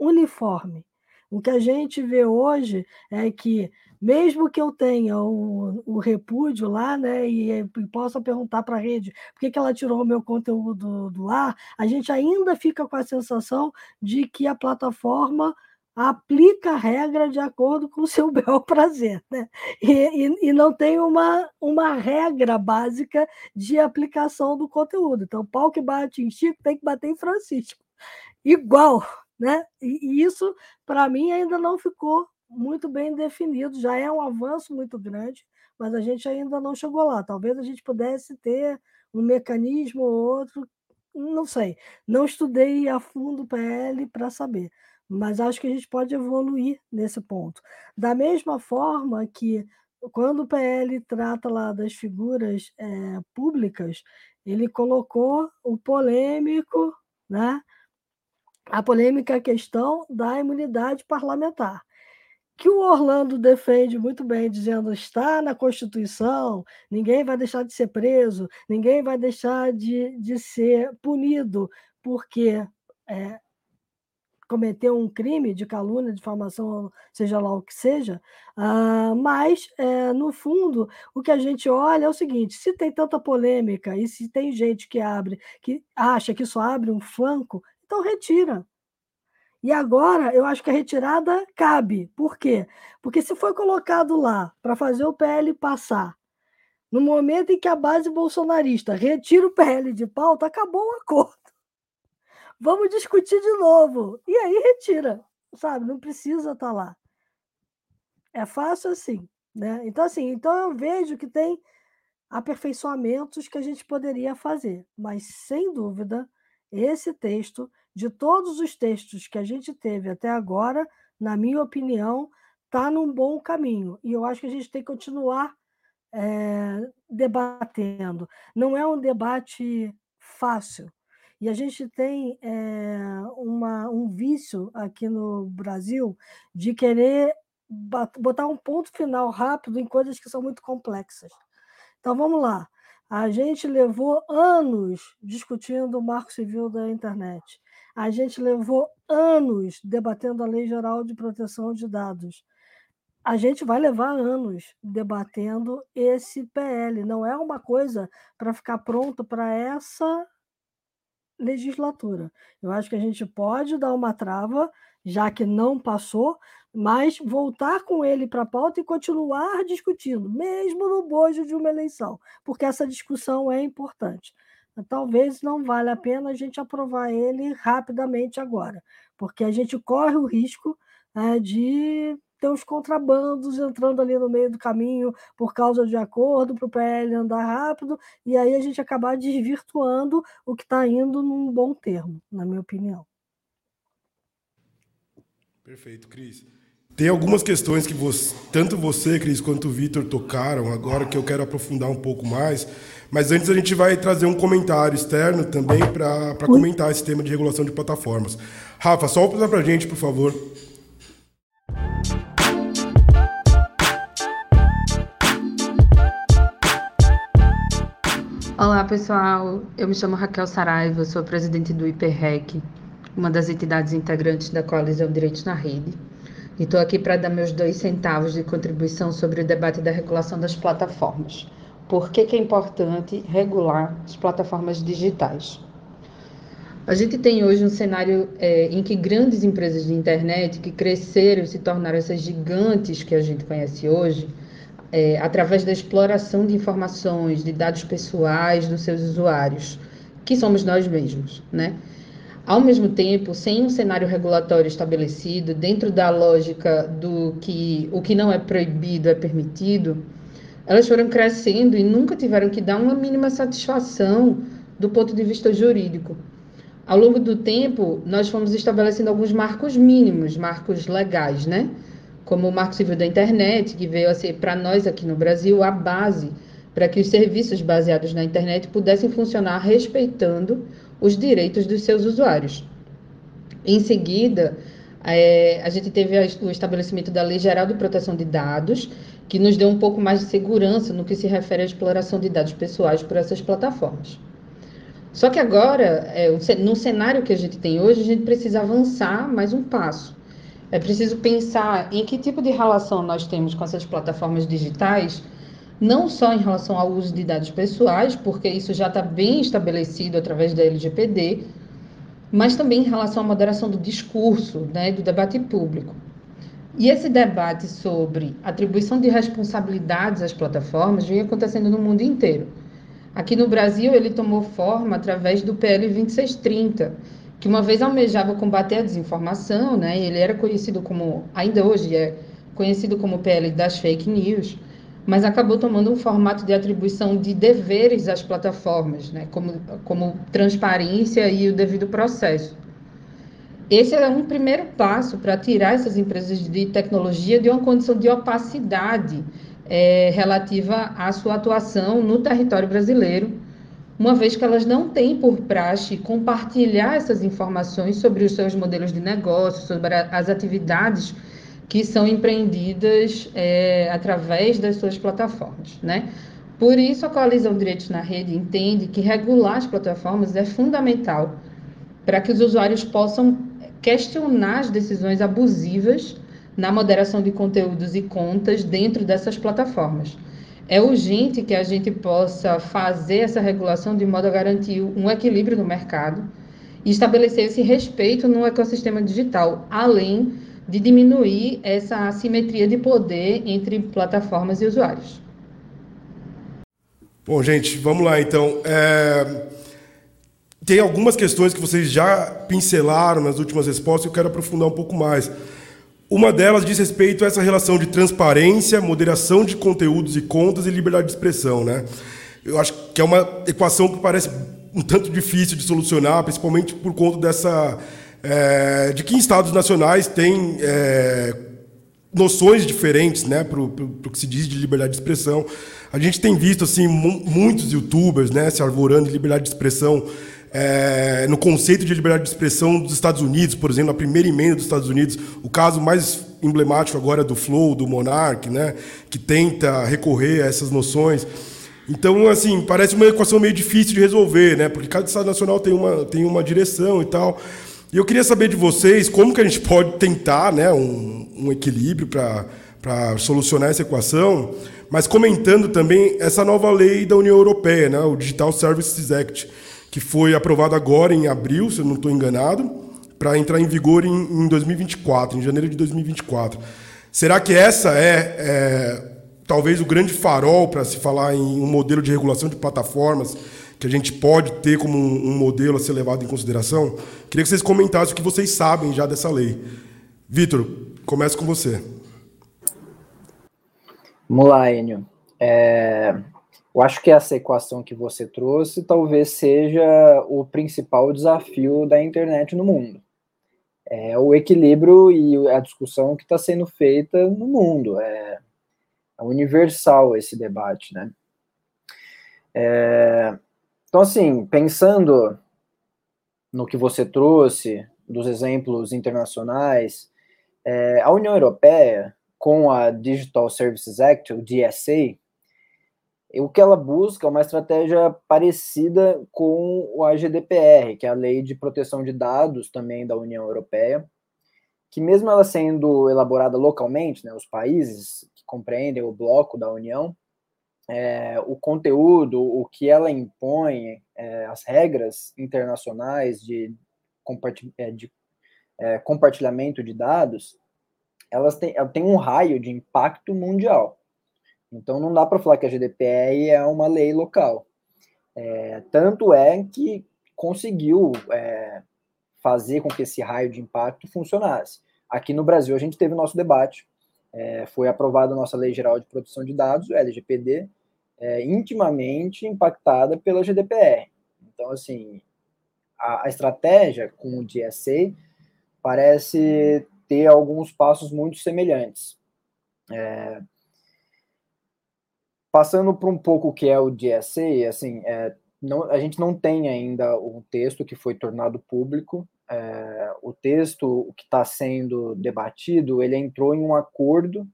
Speaker 3: uniforme. O que a gente vê hoje é que mesmo que eu tenha o, o repúdio lá, né, e, e possa perguntar para a rede por que, que ela tirou o meu conteúdo do ar, a gente ainda fica com a sensação de que a plataforma aplica a regra de acordo com o seu (laughs) bel prazer, né? E, e, e, não tem uma, uma regra básica de aplicação do conteúdo. Então, pau que bate em Chico tem que bater em Francisco. Igual, né? E, isso, para mim, ainda não ficou muito bem definido, já é um avanço muito grande, mas a gente ainda não chegou lá. Talvez a gente pudesse ter um mecanismo ou outro, não sei. Não estudei a fundo o PL para saber, mas acho que a gente pode evoluir nesse ponto. Da mesma forma que quando o PL trata lá das figuras é, públicas, ele colocou o polêmico, né? A polêmica questão da imunidade parlamentar que o Orlando defende muito bem, dizendo está na Constituição, ninguém vai deixar de ser preso, ninguém vai deixar de, de ser punido porque é, cometeu um crime de calúnia, difamação, seja lá o que seja, uh, mas, é, no fundo, o que a gente olha é o seguinte: se tem tanta polêmica e se tem gente que abre, que acha que isso abre um flanco, então retira. E agora eu acho que a retirada cabe. Por quê? Porque se foi colocado lá para fazer o PL passar, no momento em que a base bolsonarista retira o PL de pauta, acabou o acordo. Vamos discutir de novo. E aí retira, sabe? Não precisa estar tá lá. É fácil assim, né? Então assim, então eu vejo que tem aperfeiçoamentos que a gente poderia fazer, mas sem dúvida esse texto de todos os textos que a gente teve até agora, na minha opinião, está num bom caminho. E eu acho que a gente tem que continuar é, debatendo. Não é um debate fácil. E a gente tem é, uma, um vício aqui no Brasil de querer botar um ponto final rápido em coisas que são muito complexas. Então vamos lá. A gente levou anos discutindo o marco civil da internet. A gente levou anos debatendo a Lei Geral de Proteção de Dados. A gente vai levar anos debatendo esse PL. Não é uma coisa para ficar pronto para essa legislatura. Eu acho que a gente pode dar uma trava, já que não passou, mas voltar com ele para a pauta e continuar discutindo, mesmo no bojo de uma eleição, porque essa discussão é importante. Talvez não valha a pena a gente aprovar ele rapidamente agora, porque a gente corre o risco é, de ter os contrabandos entrando ali no meio do caminho por causa de acordo para o PL andar rápido, e aí a gente acabar desvirtuando o que está indo num bom termo, na minha opinião.
Speaker 1: Perfeito, Cris. Tem algumas questões que você, tanto você, Cris, quanto o Vitor tocaram agora que eu quero aprofundar um pouco mais. Mas antes a gente vai trazer um comentário externo também para comentar esse tema de regulação de plataformas. Rafa, só para a gente, por favor.
Speaker 4: Olá, pessoal. Eu me chamo Raquel Saraiva, sou presidente do IPREC, uma das entidades integrantes da Coalizão Direitos na Rede. E estou aqui para dar meus dois centavos de contribuição sobre o debate da regulação das plataformas. Por que, que é importante regular as plataformas digitais? A gente tem hoje um cenário é, em que grandes empresas de internet que cresceram e se tornaram essas gigantes que a gente conhece hoje, é, através da exploração de informações, de dados pessoais dos seus usuários, que somos nós mesmos, né? Ao mesmo tempo, sem um cenário regulatório estabelecido, dentro da lógica do que o que não é proibido é permitido, elas foram crescendo e nunca tiveram que dar uma mínima satisfação do ponto de vista jurídico. Ao longo do tempo, nós fomos estabelecendo alguns marcos mínimos, marcos legais, né? Como o Marco Civil da Internet, que veio a ser, para nós aqui no Brasil, a base para que os serviços baseados na internet pudessem funcionar respeitando os direitos dos seus usuários. Em seguida, é, a gente teve o estabelecimento da Lei Geral de Proteção de Dados, que nos deu um pouco mais de segurança no que se refere à exploração de dados pessoais por essas plataformas. Só que agora, é, no cenário que a gente tem hoje, a gente precisa avançar mais um passo. é preciso pensar em que tipo de relação nós temos com essas plataformas digitais, não só em relação ao uso de dados pessoais, porque isso já está bem estabelecido através da LGPD, mas também em relação à moderação do discurso, né, do debate público. E esse debate sobre atribuição de responsabilidades às plataformas vem acontecendo no mundo inteiro. Aqui no Brasil, ele tomou forma através do PL 2630, que uma vez almejava combater a desinformação, né? Ele era conhecido como, ainda hoje é conhecido como PL das fake news, mas acabou tomando um formato de atribuição de deveres às plataformas, né? Como, como transparência e o devido processo. Esse é um primeiro passo para tirar essas empresas de tecnologia de uma condição de opacidade é, relativa à sua atuação no território brasileiro, uma vez que elas não têm por praxe compartilhar essas informações sobre os seus modelos de negócio, sobre as atividades que são empreendidas é, através das suas plataformas, né? Por isso, a Coalizão Direitos na Rede entende que regular as plataformas é fundamental para que os usuários possam questionar as decisões abusivas na moderação de conteúdos e contas dentro dessas plataformas. É urgente que a gente possa fazer essa regulação de modo a garantir um equilíbrio no mercado e estabelecer esse respeito no ecossistema digital, além de diminuir essa assimetria de poder entre plataformas e usuários.
Speaker 1: Bom, gente, vamos lá então. É... Tem algumas questões que vocês já pincelaram nas últimas respostas e eu quero aprofundar um pouco mais. Uma delas diz respeito a essa relação de transparência, moderação de conteúdos e contas e liberdade de expressão, né? Eu acho que é uma equação que parece um tanto difícil de solucionar, principalmente por conta dessa é, de que em estados nacionais tem é, noções diferentes, né, para o que se diz de liberdade de expressão. A gente tem visto assim muitos YouTubers, né, se arvorando de liberdade de expressão é, no conceito de liberdade de expressão dos Estados Unidos, por exemplo, a primeira emenda dos Estados Unidos, o caso mais emblemático agora é do Flow, do Monarch, né, que tenta recorrer a essas noções. Então, assim, parece uma equação meio difícil de resolver, né, porque cada estado nacional tem uma, tem uma direção e tal. E eu queria saber de vocês como que a gente pode tentar né, um, um equilíbrio para solucionar essa equação, mas comentando também essa nova lei da União Europeia, né, o Digital Services Act, que foi aprovado agora em abril, se eu não estou enganado, para entrar em vigor em, em, 2024, em janeiro de 2024. Será que essa é, é talvez o grande farol para se falar em um modelo de regulação de plataformas que a gente pode ter como um, modelo a ser levado em consideração? Queria que vocês comentassem o que vocês sabem já dessa lei. Vitor, começo com você.
Speaker 2: Vamos lá, Enio. É, eu acho que essa equação que você trouxe talvez seja o principal desafio da internet no mundo. É o equilíbrio e a discussão que está sendo feita no mundo. É, é, universal esse debate, né? É, então, assim, pensando no que você trouxe, dos exemplos internacionais, é, a União Europeia, com a Digital Services Act, o DSA, o que ela busca é uma estratégia parecida com a GDPR, que é a Lei de Proteção de Dados também da União Europeia, que mesmo ela sendo elaborada localmente, né, os países que compreendem o bloco da União, é, o conteúdo, o que ela impõe, é, as regras internacionais de, é, de é, compartilhamento de dados, elas têm, ela um raio de impacto mundial. Então não dá para falar que a GDPR é uma lei local. É, tanto é que conseguiu é, fazer com que esse raio de impacto funcionasse. Aqui no Brasil a gente teve o nosso debate, é, foi aprovada a nossa Lei Geral de Proteção de Dados, LGPD, é, intimamente impactada pela GDPR. Então, assim, a, a estratégia com o DSA parece ter alguns passos muito semelhantes. É, Passando para um pouco o que é o DSA, assim, é, não, a gente não tem ainda um texto que foi tornado público. É, o texto que está sendo debatido, ele entrou em um acordo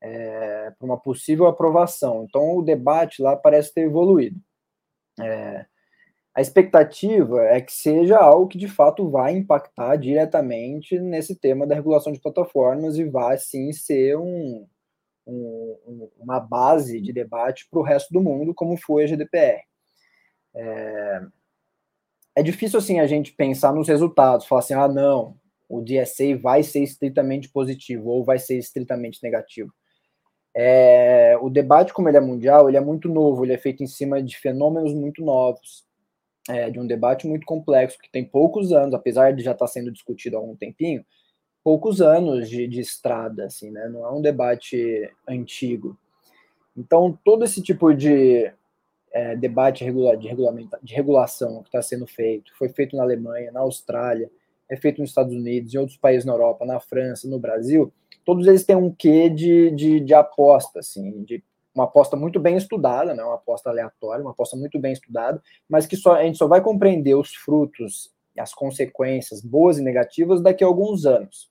Speaker 2: é, para uma possível aprovação. Então, o debate lá parece ter evoluído. É, A expectativa é que seja algo que de fato vai impactar diretamente nesse tema da regulação de plataformas e vai sim ser um, um, uma base de debate para o resto do mundo, como foi a GDPR. É, é difícil assim a gente pensar nos resultados, falar assim, ah, não, o DSA vai ser estritamente positivo ou vai ser estritamente negativo. É, o debate, como ele é mundial, ele é muito novo, ele é feito em cima de fenômenos muito novos é, de um debate muito complexo, que tem poucos anos, apesar de já estar sendo discutido há algum tempinho, poucos anos de, de estrada, assim, né? Não é um debate antigo. Então, todo esse tipo de é, debate regula de, de regulação que está sendo feito, foi feito na Alemanha, na Austrália, é feito nos Estados Unidos, em outros países na Europa, na França, no Brasil, todos eles têm um quê de, de, de aposta, assim, de uma aposta muito bem estudada, não é uma aposta aleatória, uma aposta muito bem estudada, mas que só, a gente só vai compreender os frutos, as consequências boas e negativas daqui a alguns anos.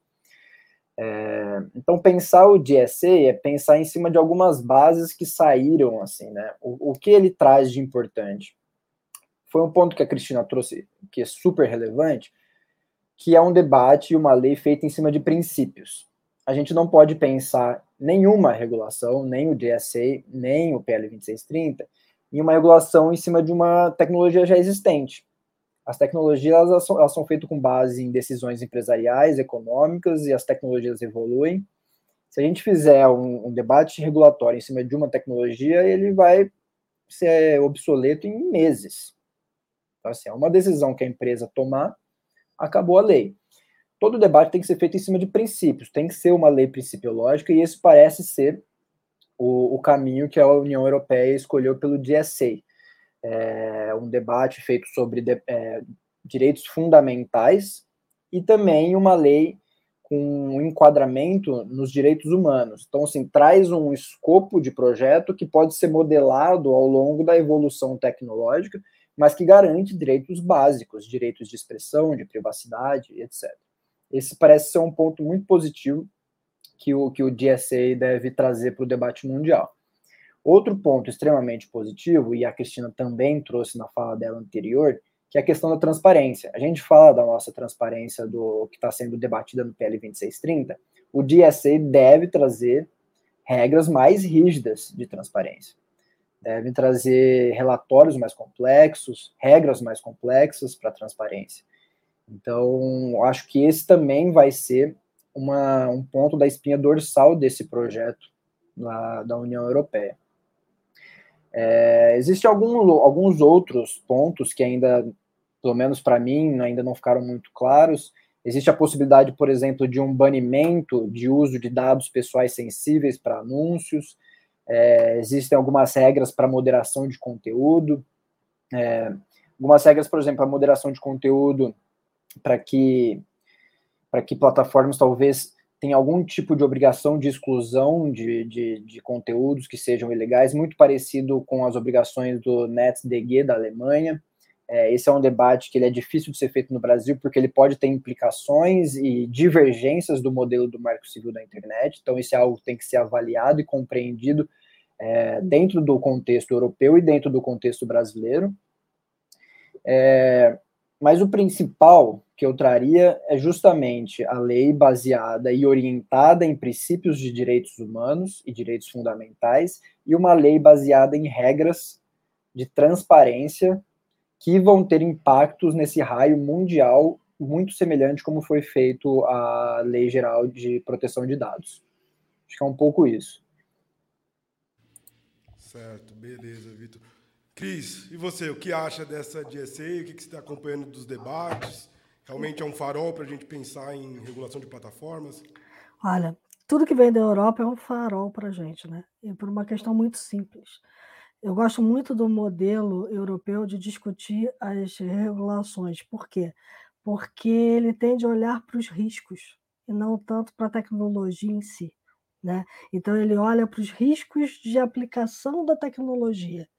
Speaker 2: É, então, pensar o DSA é pensar em cima de algumas bases que saíram, assim, né? O, o que ele traz de importante? Foi um ponto que a Cristina trouxe, que é super relevante, que é um debate e uma lei feita em cima de princípios. A gente não pode pensar nenhuma regulação, nem o DSA, nem o PL 2630, em uma regulação em cima de uma tecnologia já existente. As tecnologias elas são, elas são feitas com base em decisões empresariais, econômicas, e as tecnologias evoluem. Se a gente fizer um, um debate regulatório em cima de uma tecnologia, ele vai ser obsoleto em meses. Então, assim, é uma decisão que a empresa tomar, acabou a lei todo debate tem que ser feito em cima de princípios, tem que ser uma lei principiológica, e esse parece ser o, o caminho que a União Europeia escolheu pelo DSA. É um debate feito sobre de, é, direitos fundamentais e também uma lei com um enquadramento nos direitos humanos. Então, assim, traz um escopo de projeto que pode ser modelado ao longo da evolução tecnológica, mas que garante direitos básicos, direitos de expressão, de privacidade, etc. Esse parece ser um ponto muito positivo que o, que o DSA deve trazer para o debate mundial. Outro ponto extremamente positivo, e a Cristina também trouxe na fala dela anterior, que é a questão da transparência. A gente fala da nossa transparência do que está sendo debatida no PL 2630, o DSA deve trazer regras mais rígidas de transparência. Deve trazer relatórios mais complexos, regras mais complexas para transparência. Então, acho que esse também vai ser uma, um ponto da espinha dorsal desse projeto lá da União Europeia. É, Existem algum, alguns outros pontos que ainda, pelo menos para mim, ainda não ficaram muito claros. Existe a possibilidade, por exemplo, de um banimento de uso de dados pessoais sensíveis para anúncios. É, existem algumas regras para moderação de conteúdo. É, algumas regras, por exemplo, a moderação de conteúdo para que para que plataformas talvez tenham algum tipo de obrigação de exclusão de, de, de, conteúdos que sejam ilegais, muito parecido com as obrigações do NetzDG da Alemanha. É, esse é um debate que ele é difícil de ser feito no Brasil, porque ele pode ter implicações e divergências do modelo do marco civil da internet, então isso é algo que tem que ser avaliado e compreendido é, dentro do contexto europeu e dentro do contexto brasileiro. É, mas o principal que eu traria é justamente a lei baseada e orientada em princípios de direitos humanos e direitos fundamentais e uma lei baseada em regras de transparência que vão ter impactos nesse raio mundial muito semelhante como foi feito a Lei Geral de Proteção de Dados. Acho que é um pouco isso.
Speaker 1: Certo, beleza, Vitor. Cris, e você, o que acha dessa DSA? O que, você está acompanhando dos debates? Realmente é um farol para a gente pensar em regulação de plataformas?
Speaker 3: Olha, tudo que vem da Europa é um farol para a gente, né? E por uma questão muito simples. Eu gosto muito do modelo europeu de discutir as regulações. Por quê? Porque ele tende a olhar para os riscos e não tanto para a tecnologia em si. Né? Então, ele olha para os riscos de aplicação da tecnologia.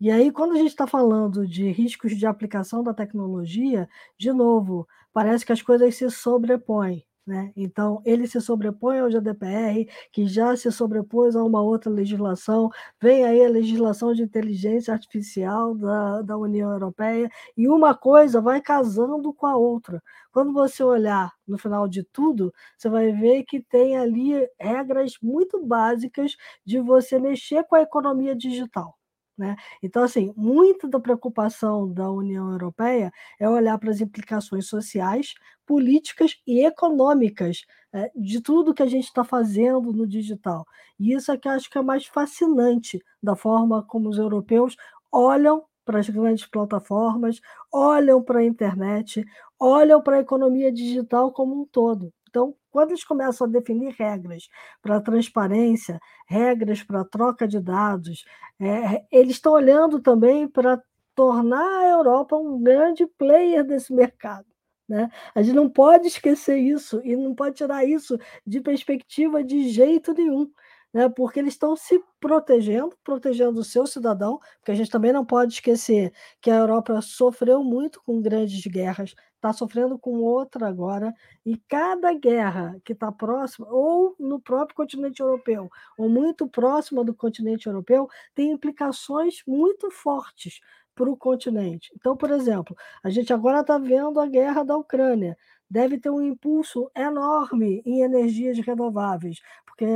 Speaker 3: E aí, quando a gente está falando de riscos de aplicação da tecnologia, de novo, parece que as coisas se sobrepõem. Né? Então, ele se sobrepõe ao GDPR, que já se sobrepôs a uma outra legislação, vem aí a legislação de inteligência artificial da, da União Europeia, e uma coisa vai casando com a outra. Quando você olhar no final de tudo, você vai ver que tem ali regras muito básicas de você mexer com a economia digital. Né? Então, assim, muita da preocupação da União Europeia é olhar para as implicações sociais, políticas e econômicas é, de tudo que a gente está fazendo no digital. E isso é que acho que é mais fascinante da forma como os europeus olham para as grandes plataformas, olham para a internet, olham para a economia digital como um todo. Então, quando eles começam a definir regras para transparência, regras para troca de dados, é, eles estão olhando também para tornar a Europa um grande player desse mercado. Né? A gente não pode esquecer isso e não pode tirar isso de perspectiva de jeito nenhum né, porque eles estão se protegendo, protegendo o seu cidadão, porque a gente também não pode esquecer que a Europa sofreu muito com grandes guerras, está sofrendo com outra agora, e cada guerra que está próxima, ou no próprio continente europeu, ou muito próxima do continente europeu, tem implicações muito fortes para o continente. Então, por exemplo, a gente agora está vendo a guerra da Ucrânia. Deve ter um impulso enorme em energias renováveis, porque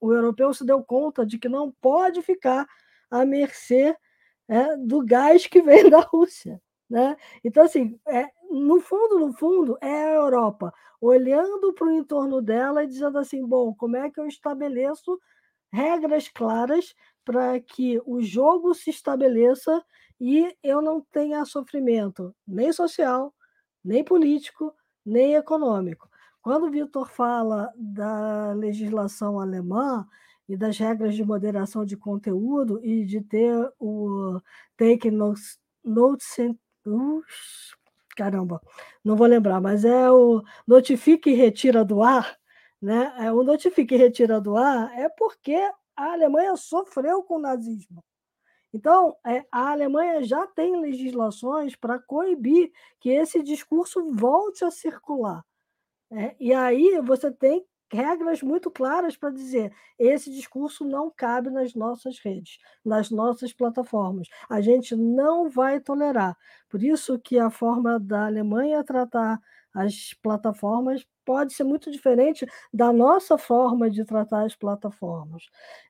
Speaker 3: o europeu se deu conta de que não pode ficar à mercê é, do gás que vem (laughs) da Rússia. Né? Então, assim, é, no fundo, no fundo, é a Europa olhando para o entorno dela e dizendo assim: bom, como é que eu estabeleço regras claras para que o jogo se estabeleça e eu não tenha sofrimento nem social, nem político, nem econômico. Quando o Vitor fala da legislação alemã e das regras de moderação de conteúdo e de ter o take notes, notes caramba, não vou lembrar, mas é o notifique e retira do ar, né? É o notifique e retira do ar é porque a Alemanha sofreu com o nazismo. Então, é, a Alemanha já tem legislações para coibir que esse discurso volte a circular. É, e aí você tem regras muito claras para dizer esse discurso não cabe nas nossas redes, nas nossas plataformas. A gente não vai tolerar. Por isso que a forma da Alemanha tratar as plataformas pode ser muito diferente da nossa forma de tratar as plataformas.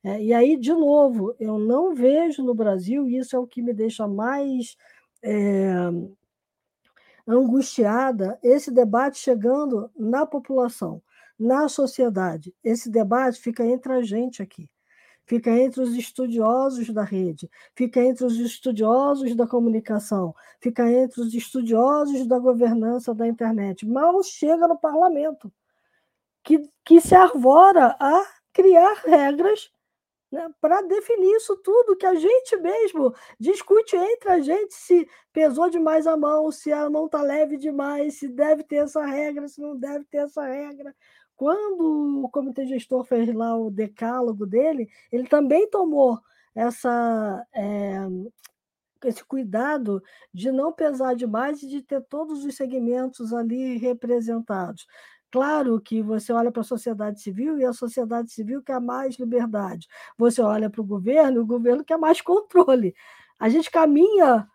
Speaker 3: É, e aí, de novo, eu não vejo no Brasil, e isso é o que me deixa mais é, angustiada esse debate chegando na população, na sociedade. Esse debate fica entre a gente aqui, fica entre os estudiosos da rede, fica entre os estudiosos da comunicação, fica entre os estudiosos da governança da internet. Mal chega no parlamento, que, que se arvora a criar regras né, para definir isso tudo, que a gente mesmo discute entre a gente se pesou demais a mão, se a mão está leve demais, se deve ter essa regra, se não deve ter essa regra. Quando o comitê gestor fez lá o decálogo dele, ele também tomou essa, é, esse cuidado de não pesar demais e de ter todos os segmentos ali representados. Claro que você olha para a sociedade civil e a sociedade civil quer mais liberdade. Você olha para o governo e o governo quer mais controle. A gente caminha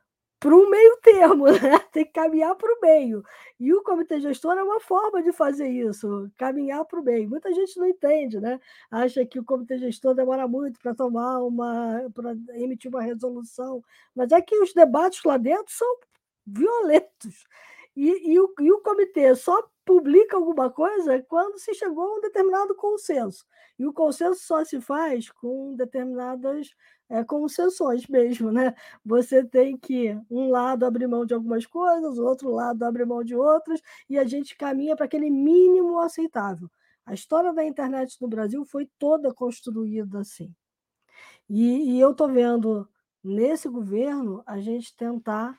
Speaker 3: para o meio termo, (laughs) né? tem que caminhar para o meio. E o comitê gestor é uma forma de fazer isso, caminhar para o meio. Muita gente não entende, né? Acha que o comitê gestor demora muito para tomar uma, para emitir uma resolução, mas é que os debates lá dentro são violentos. E, e, o, e o comitê só publica alguma coisa quando se chegou a um determinado consenso. E o consenso só se faz com determinadas é, concessões mesmo, né? Você tem que um lado abrir mão de algumas coisas, o outro lado abrir mão de outras, e a gente caminha para aquele mínimo aceitável. A história da internet no Brasil foi toda construída assim. E, e eu estou vendo nesse governo a gente tentar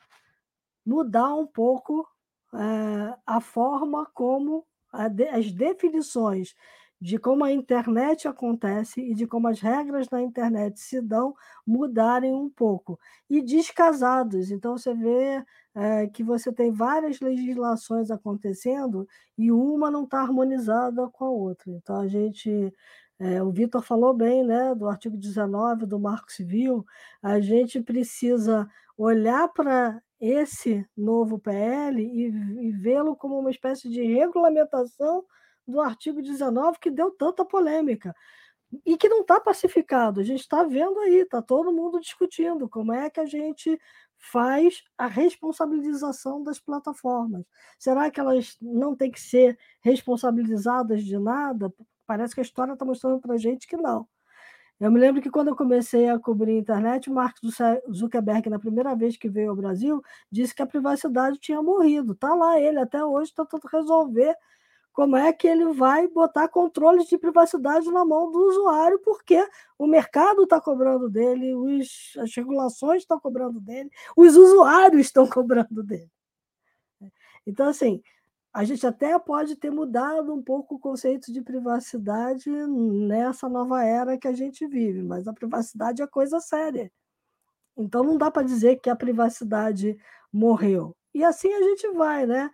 Speaker 3: mudar um pouco é, a forma como a as definições de como a internet acontece e de como as regras da internet se dão mudarem um pouco. E descasados. Então, você vê é, que você tem várias legislações acontecendo e uma não está harmonizada com a outra. Então, a gente. É, o Vitor falou bem né, do artigo 19 do Marco Civil, a gente precisa olhar para esse novo PL e, e vê-lo como uma espécie de regulamentação do artigo 19 que deu tanta polêmica e que não está pacificado. A gente está vendo aí, está todo mundo discutindo como é que a gente faz a responsabilização das plataformas. Será que elas não têm que ser responsabilizadas de nada? Parece que a história está mostrando para a gente que não. Eu me lembro que quando eu comecei a cobrir a internet, o Mark Zuckerberg, na primeira vez que veio ao Brasil, disse que a privacidade tinha morrido. Está lá ele até hoje tentando resolver como é que ele vai botar controles de privacidade na mão do usuário, porque o mercado está cobrando dele, os, as regulações estão cobrando dele, os usuários estão (laughs) cobrando dele. Então, assim, a gente até pode ter mudado um pouco o conceito de privacidade nessa nova era que a gente vive, mas a privacidade é coisa séria. Então, não dá para dizer que a privacidade morreu. E assim a gente vai, né?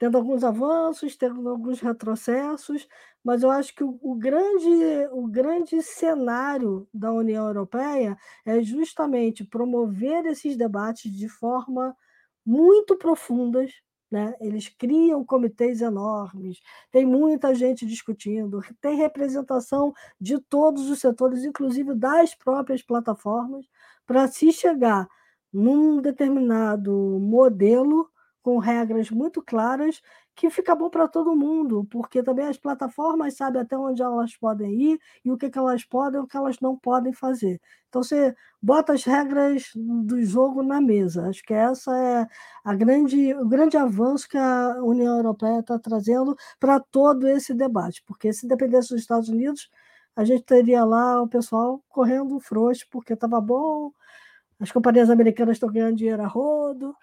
Speaker 3: Tendo alguns avanços, tendo alguns retrocessos, mas eu acho que o, o, grande, o grande cenário da União Europeia é justamente promover esses debates de forma muito profundas. Né? Eles criam comitês enormes, tem muita gente discutindo, tem representação de todos os setores, inclusive das próprias plataformas, para se chegar num determinado modelo com regras muito claras que fica bom para todo mundo, porque também as plataformas sabem até onde elas podem ir e o que, que elas podem e o que elas não podem fazer. Então você bota as regras do jogo na mesa. Acho que essa é a grande, o grande avanço que a União Europeia está trazendo para todo esse debate, porque se dependesse dos Estados Unidos, a gente teria lá o pessoal correndo frouxo porque estava bom, as companhias americanas estão ganhando dinheiro a rodo,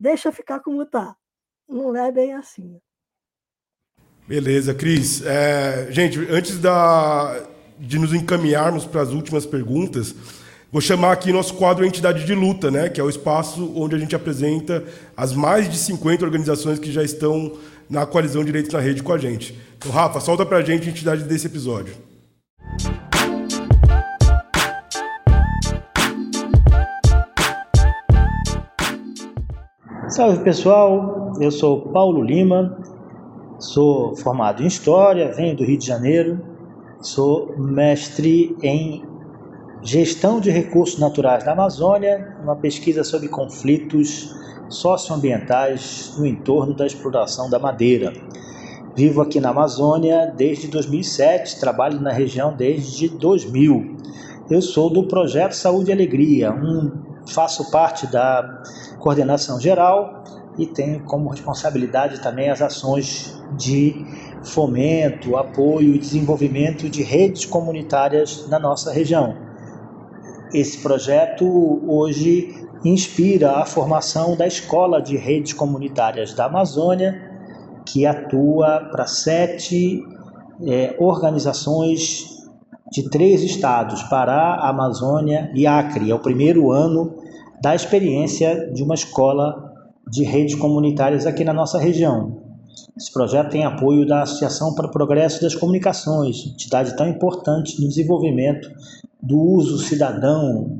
Speaker 3: deixa ficar como está. Não é bem assim.
Speaker 1: Beleza, Cris. É, gente, antes da, de nos encaminharmos para as últimas perguntas, vou chamar aqui nosso quadro Entidade de Luta, né, que é o espaço onde a gente apresenta as mais de 50 organizações que já estão na coalizão Direitos na Rede com a gente. Então, Rafa, solta para a gente a entidade desse episódio.
Speaker 5: Salve pessoal, eu sou Paulo Lima, sou formado em História, venho do Rio de Janeiro, sou mestre em Gestão de Recursos Naturais da Amazônia, uma pesquisa sobre conflitos socioambientais no entorno da exploração da madeira. Vivo aqui na Amazônia desde 2007, trabalho na região desde 2000. Eu sou do projeto Saúde e Alegria, um faço parte da coordenação geral e tenho como responsabilidade também as ações de fomento, apoio e desenvolvimento de redes comunitárias na nossa região. Esse projeto hoje inspira a formação da Escola de Redes Comunitárias da Amazônia, que atua para sete é, organizações de três estados, Pará, Amazônia e Acre. É o primeiro ano da experiência de uma escola de redes comunitárias aqui na nossa região. Esse projeto tem apoio da Associação para o Progresso das Comunicações, entidade tão importante no desenvolvimento do uso cidadão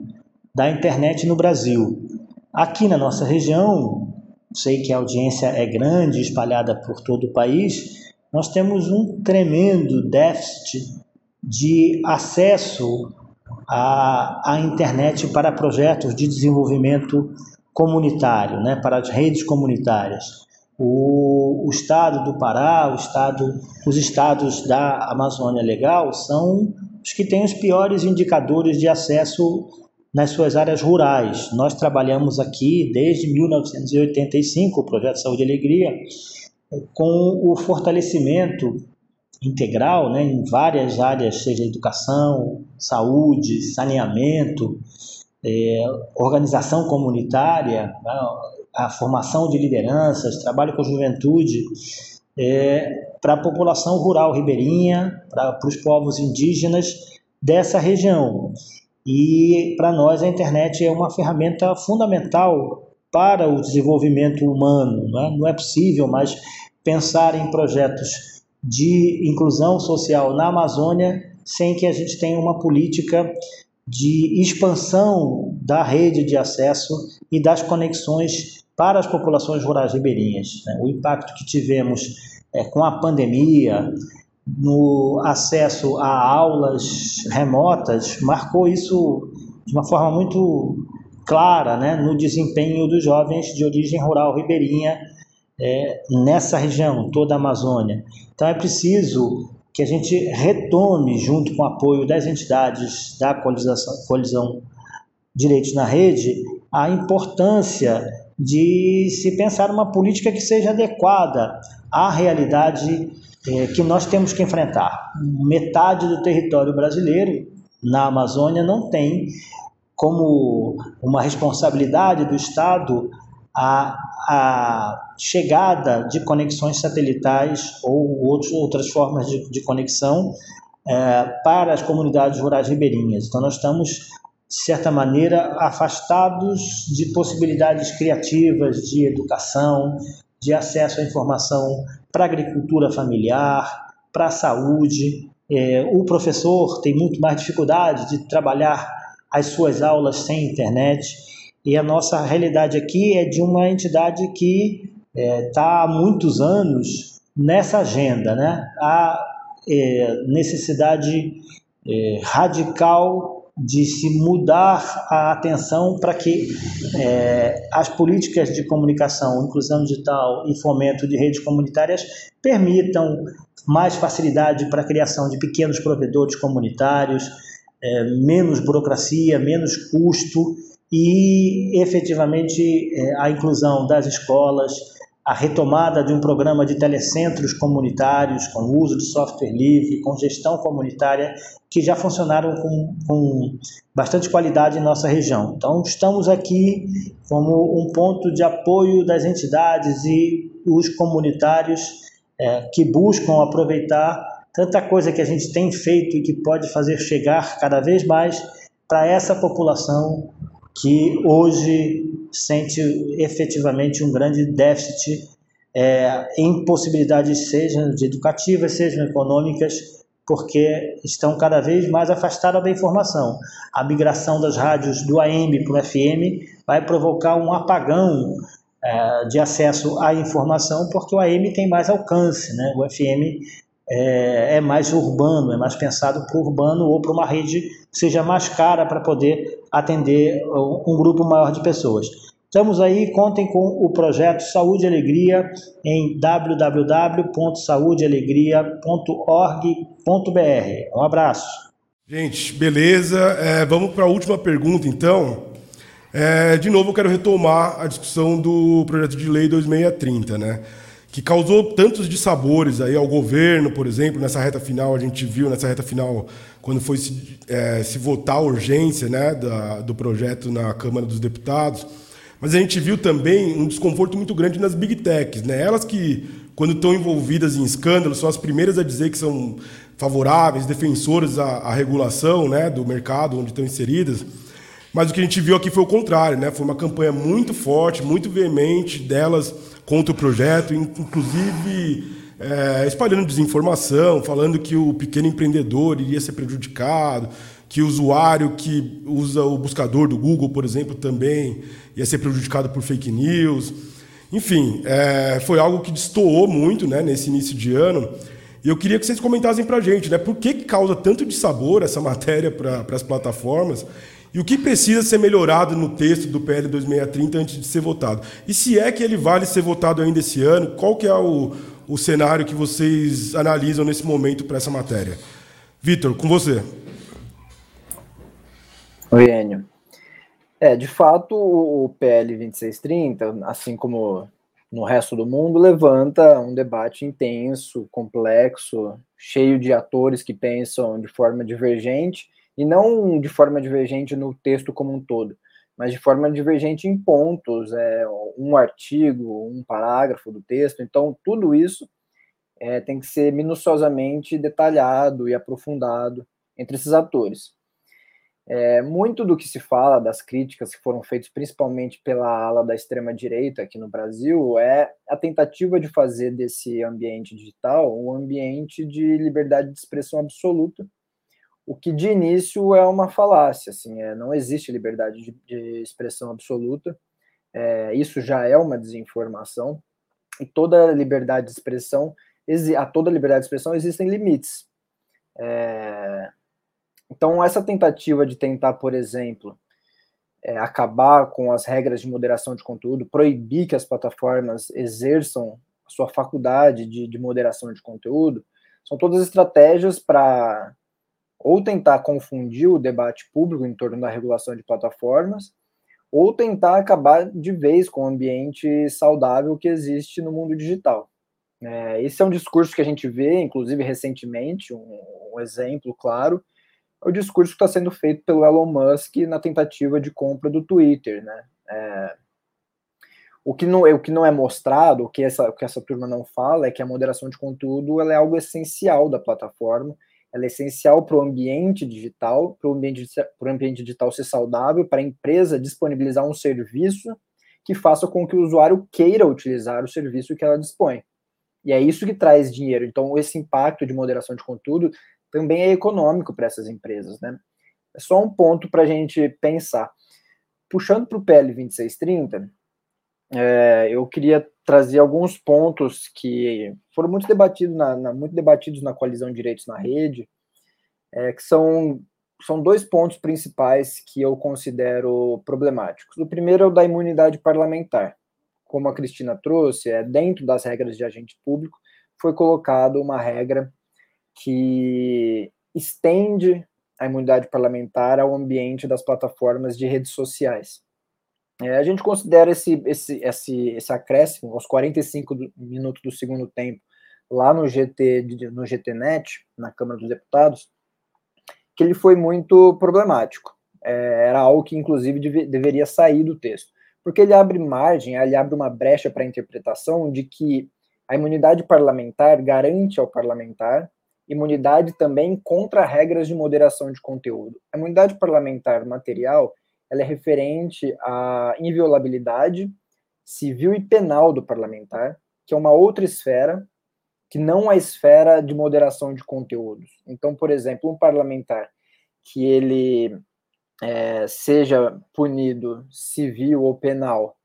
Speaker 5: da internet no Brasil. Aqui na nossa região, sei que a audiência é grande, espalhada por todo o país, nós temos um tremendo déficit de acesso à, à internet para projetos de desenvolvimento comunitário, né, para as redes comunitárias. O, o estado do Pará, o estado, os estados da Amazônia Legal são os que têm os piores indicadores de acesso nas suas áreas rurais. Nós trabalhamos aqui desde 1985, o Projeto Saúde e Alegria, com o fortalecimento integral né, em várias áreas, seja educação, saúde, saneamento, é, organização comunitária, né, a formação de lideranças, trabalho com juventude, é, para a população rural ribeirinha, para os povos indígenas dessa região. E para nós a internet é uma ferramenta fundamental para o desenvolvimento humano. Não é, não é possível mais pensar em projetos de inclusão social na Amazônia sem que a gente tenha uma política de expansão da rede de acesso e das conexões para as populações rurais ribeirinhas. Né? O impacto que tivemos é, com a pandemia, no acesso a aulas remotas, marcou isso de uma forma muito clara né, no desempenho dos jovens de origem rural ribeirinha é, nessa região, toda a Amazônia. Então é preciso que a gente retome, junto com o apoio das entidades da coalizão Direitos na Rede, a importância de se pensar uma política que seja adequada à realidade é, que nós temos que enfrentar. Metade do território brasileiro, na Amazônia, não tem como uma responsabilidade do Estado a, a chegada de conexões satelitais ou outros, outras formas de, de conexão é, para as comunidades rurais ribeirinhas. Então, nós estamos, de certa maneira, afastados de possibilidades criativas de educação, de acesso à informação para a agricultura familiar, para a saúde. É, o professor tem muito mais dificuldade de trabalhar as suas aulas sem internet. E a nossa realidade aqui é de uma entidade que está é, tá há muitos anos nessa agenda. Né? Há é, necessidade é, radical de se mudar a atenção para que é, as políticas de comunicação, inclusão digital e fomento de redes comunitárias permitam mais facilidade para a criação de pequenos provedores comunitários, é, menos burocracia, menos custo e efetivamente é, a inclusão das escolas, a retomada de um programa de telecentros comunitários com uso de software livre, com gestão comunitária, que já funcionaram com, com bastante qualidade em nossa região. Então, estamos aqui como um ponto de apoio das entidades e os comunitários é, que buscam aproveitar tanta coisa que a gente tem feito e que pode fazer chegar cada vez mais para essa população que hoje sente efetivamente um grande déficit é, em possibilidades, sejam educativas, sejam econômicas, porque estão cada vez mais afastadas da informação. A migração das rádios do AM para o FM vai provocar um apagão é, de acesso à informação, porque o AM tem mais alcance, né? o FM é, é mais urbano, é mais pensado para o urbano ou para uma rede que seja mais cara para poder atender um grupo maior de pessoas. Estamos aí, contem com o projeto Saúde e Alegria em www.saudealegria.org.br. Um abraço.
Speaker 1: Gente, beleza. É, vamos para a última pergunta, então. É, de novo, eu quero retomar a discussão do projeto de lei 2630, né? que causou tantos dissabores aí ao governo, por exemplo, nessa reta final, a gente viu nessa reta final, quando foi se, é, se votar a urgência né, da, do projeto na Câmara dos Deputados, mas a gente viu também um desconforto muito grande nas big techs, né? elas que, quando estão envolvidas em escândalos, são as primeiras a dizer que são favoráveis, defensoras à, à regulação né, do mercado onde estão inseridas, mas o que a gente viu aqui foi o contrário, né? foi uma campanha muito forte, muito veemente delas contra o projeto, inclusive é, espalhando desinformação, falando que o pequeno empreendedor iria ser prejudicado, que o usuário que usa o buscador do Google, por exemplo, também ia ser prejudicado por fake news. Enfim, é, foi algo que destoou muito né, nesse início de ano. E eu queria que vocês comentassem para a gente né, por que, que causa tanto de sabor essa matéria para as plataformas e o que precisa ser melhorado no texto do PL 2630 antes de ser votado? E se é que ele vale ser votado ainda esse ano, qual que é o, o cenário que vocês analisam nesse momento para essa matéria? Vitor, com você.
Speaker 2: Oi, Enio. É, de fato, o PL 2630, assim como no resto do mundo, levanta um debate intenso, complexo, cheio de atores que pensam de forma divergente e não de forma divergente no texto como um todo, mas de forma divergente em pontos, é, um artigo, um parágrafo do texto. Então, tudo isso é, tem que ser minuciosamente detalhado e aprofundado entre esses atores. É, muito do que se fala das críticas que foram feitas principalmente pela ala da extrema direita aqui no Brasil é a tentativa de fazer desse ambiente digital um ambiente de liberdade de expressão absoluta, o que de início é uma falácia, assim, é, não existe liberdade de, de expressão absoluta, é, isso já é uma desinformação e toda liberdade de expressão a toda liberdade de expressão existem limites. É, então, essa tentativa de tentar, por exemplo, é, acabar com as regras de moderação de conteúdo, proibir que as plataformas exerçam a sua faculdade de, de moderação de conteúdo, são todas estratégias para ou tentar confundir o debate público em torno da regulação de plataformas, ou tentar acabar de vez com o ambiente saudável que existe no mundo digital. É, esse é um discurso que a gente vê, inclusive recentemente, um, um exemplo claro, é o discurso que está sendo feito pelo Elon Musk na tentativa de compra do Twitter, né? É, o, que não, o que não é mostrado, o que, essa, o que essa turma não fala, é que a moderação de conteúdo é algo essencial da plataforma, ela é essencial para o ambiente digital, para o ambiente, ambiente digital ser saudável, para a empresa disponibilizar um serviço que faça com que o usuário queira utilizar o serviço que ela dispõe. E é isso que traz dinheiro. Então, esse impacto de moderação de conteúdo também é econômico para essas empresas, né? É só um ponto para a gente pensar. Puxando para o PL 2630, é, eu queria trazer alguns pontos que foram muito debatidos na, na muito debatidos na coalizão de direitos na rede, é, que são, são dois pontos principais que eu considero problemáticos. O primeiro é o da imunidade parlamentar. Como a Cristina trouxe, é dentro das regras de agente público foi colocado uma regra que estende a imunidade parlamentar ao ambiente das plataformas de redes sociais. É, a gente considera esse, esse, esse, esse acréscimo aos 45 do, minutos do segundo tempo lá no GT no GTNet, na Câmara dos Deputados, que ele foi muito problemático. É, era algo que, inclusive, deve, deveria sair do texto, porque ele abre margem, ele abre uma brecha para a interpretação de que a imunidade parlamentar garante ao parlamentar imunidade também contra regras de moderação de conteúdo. A imunidade parlamentar material ela é referente à inviolabilidade civil e penal do parlamentar, que é uma outra esfera que não a esfera de moderação de conteúdos. Então, por exemplo, um parlamentar que ele é, seja punido civil ou penal,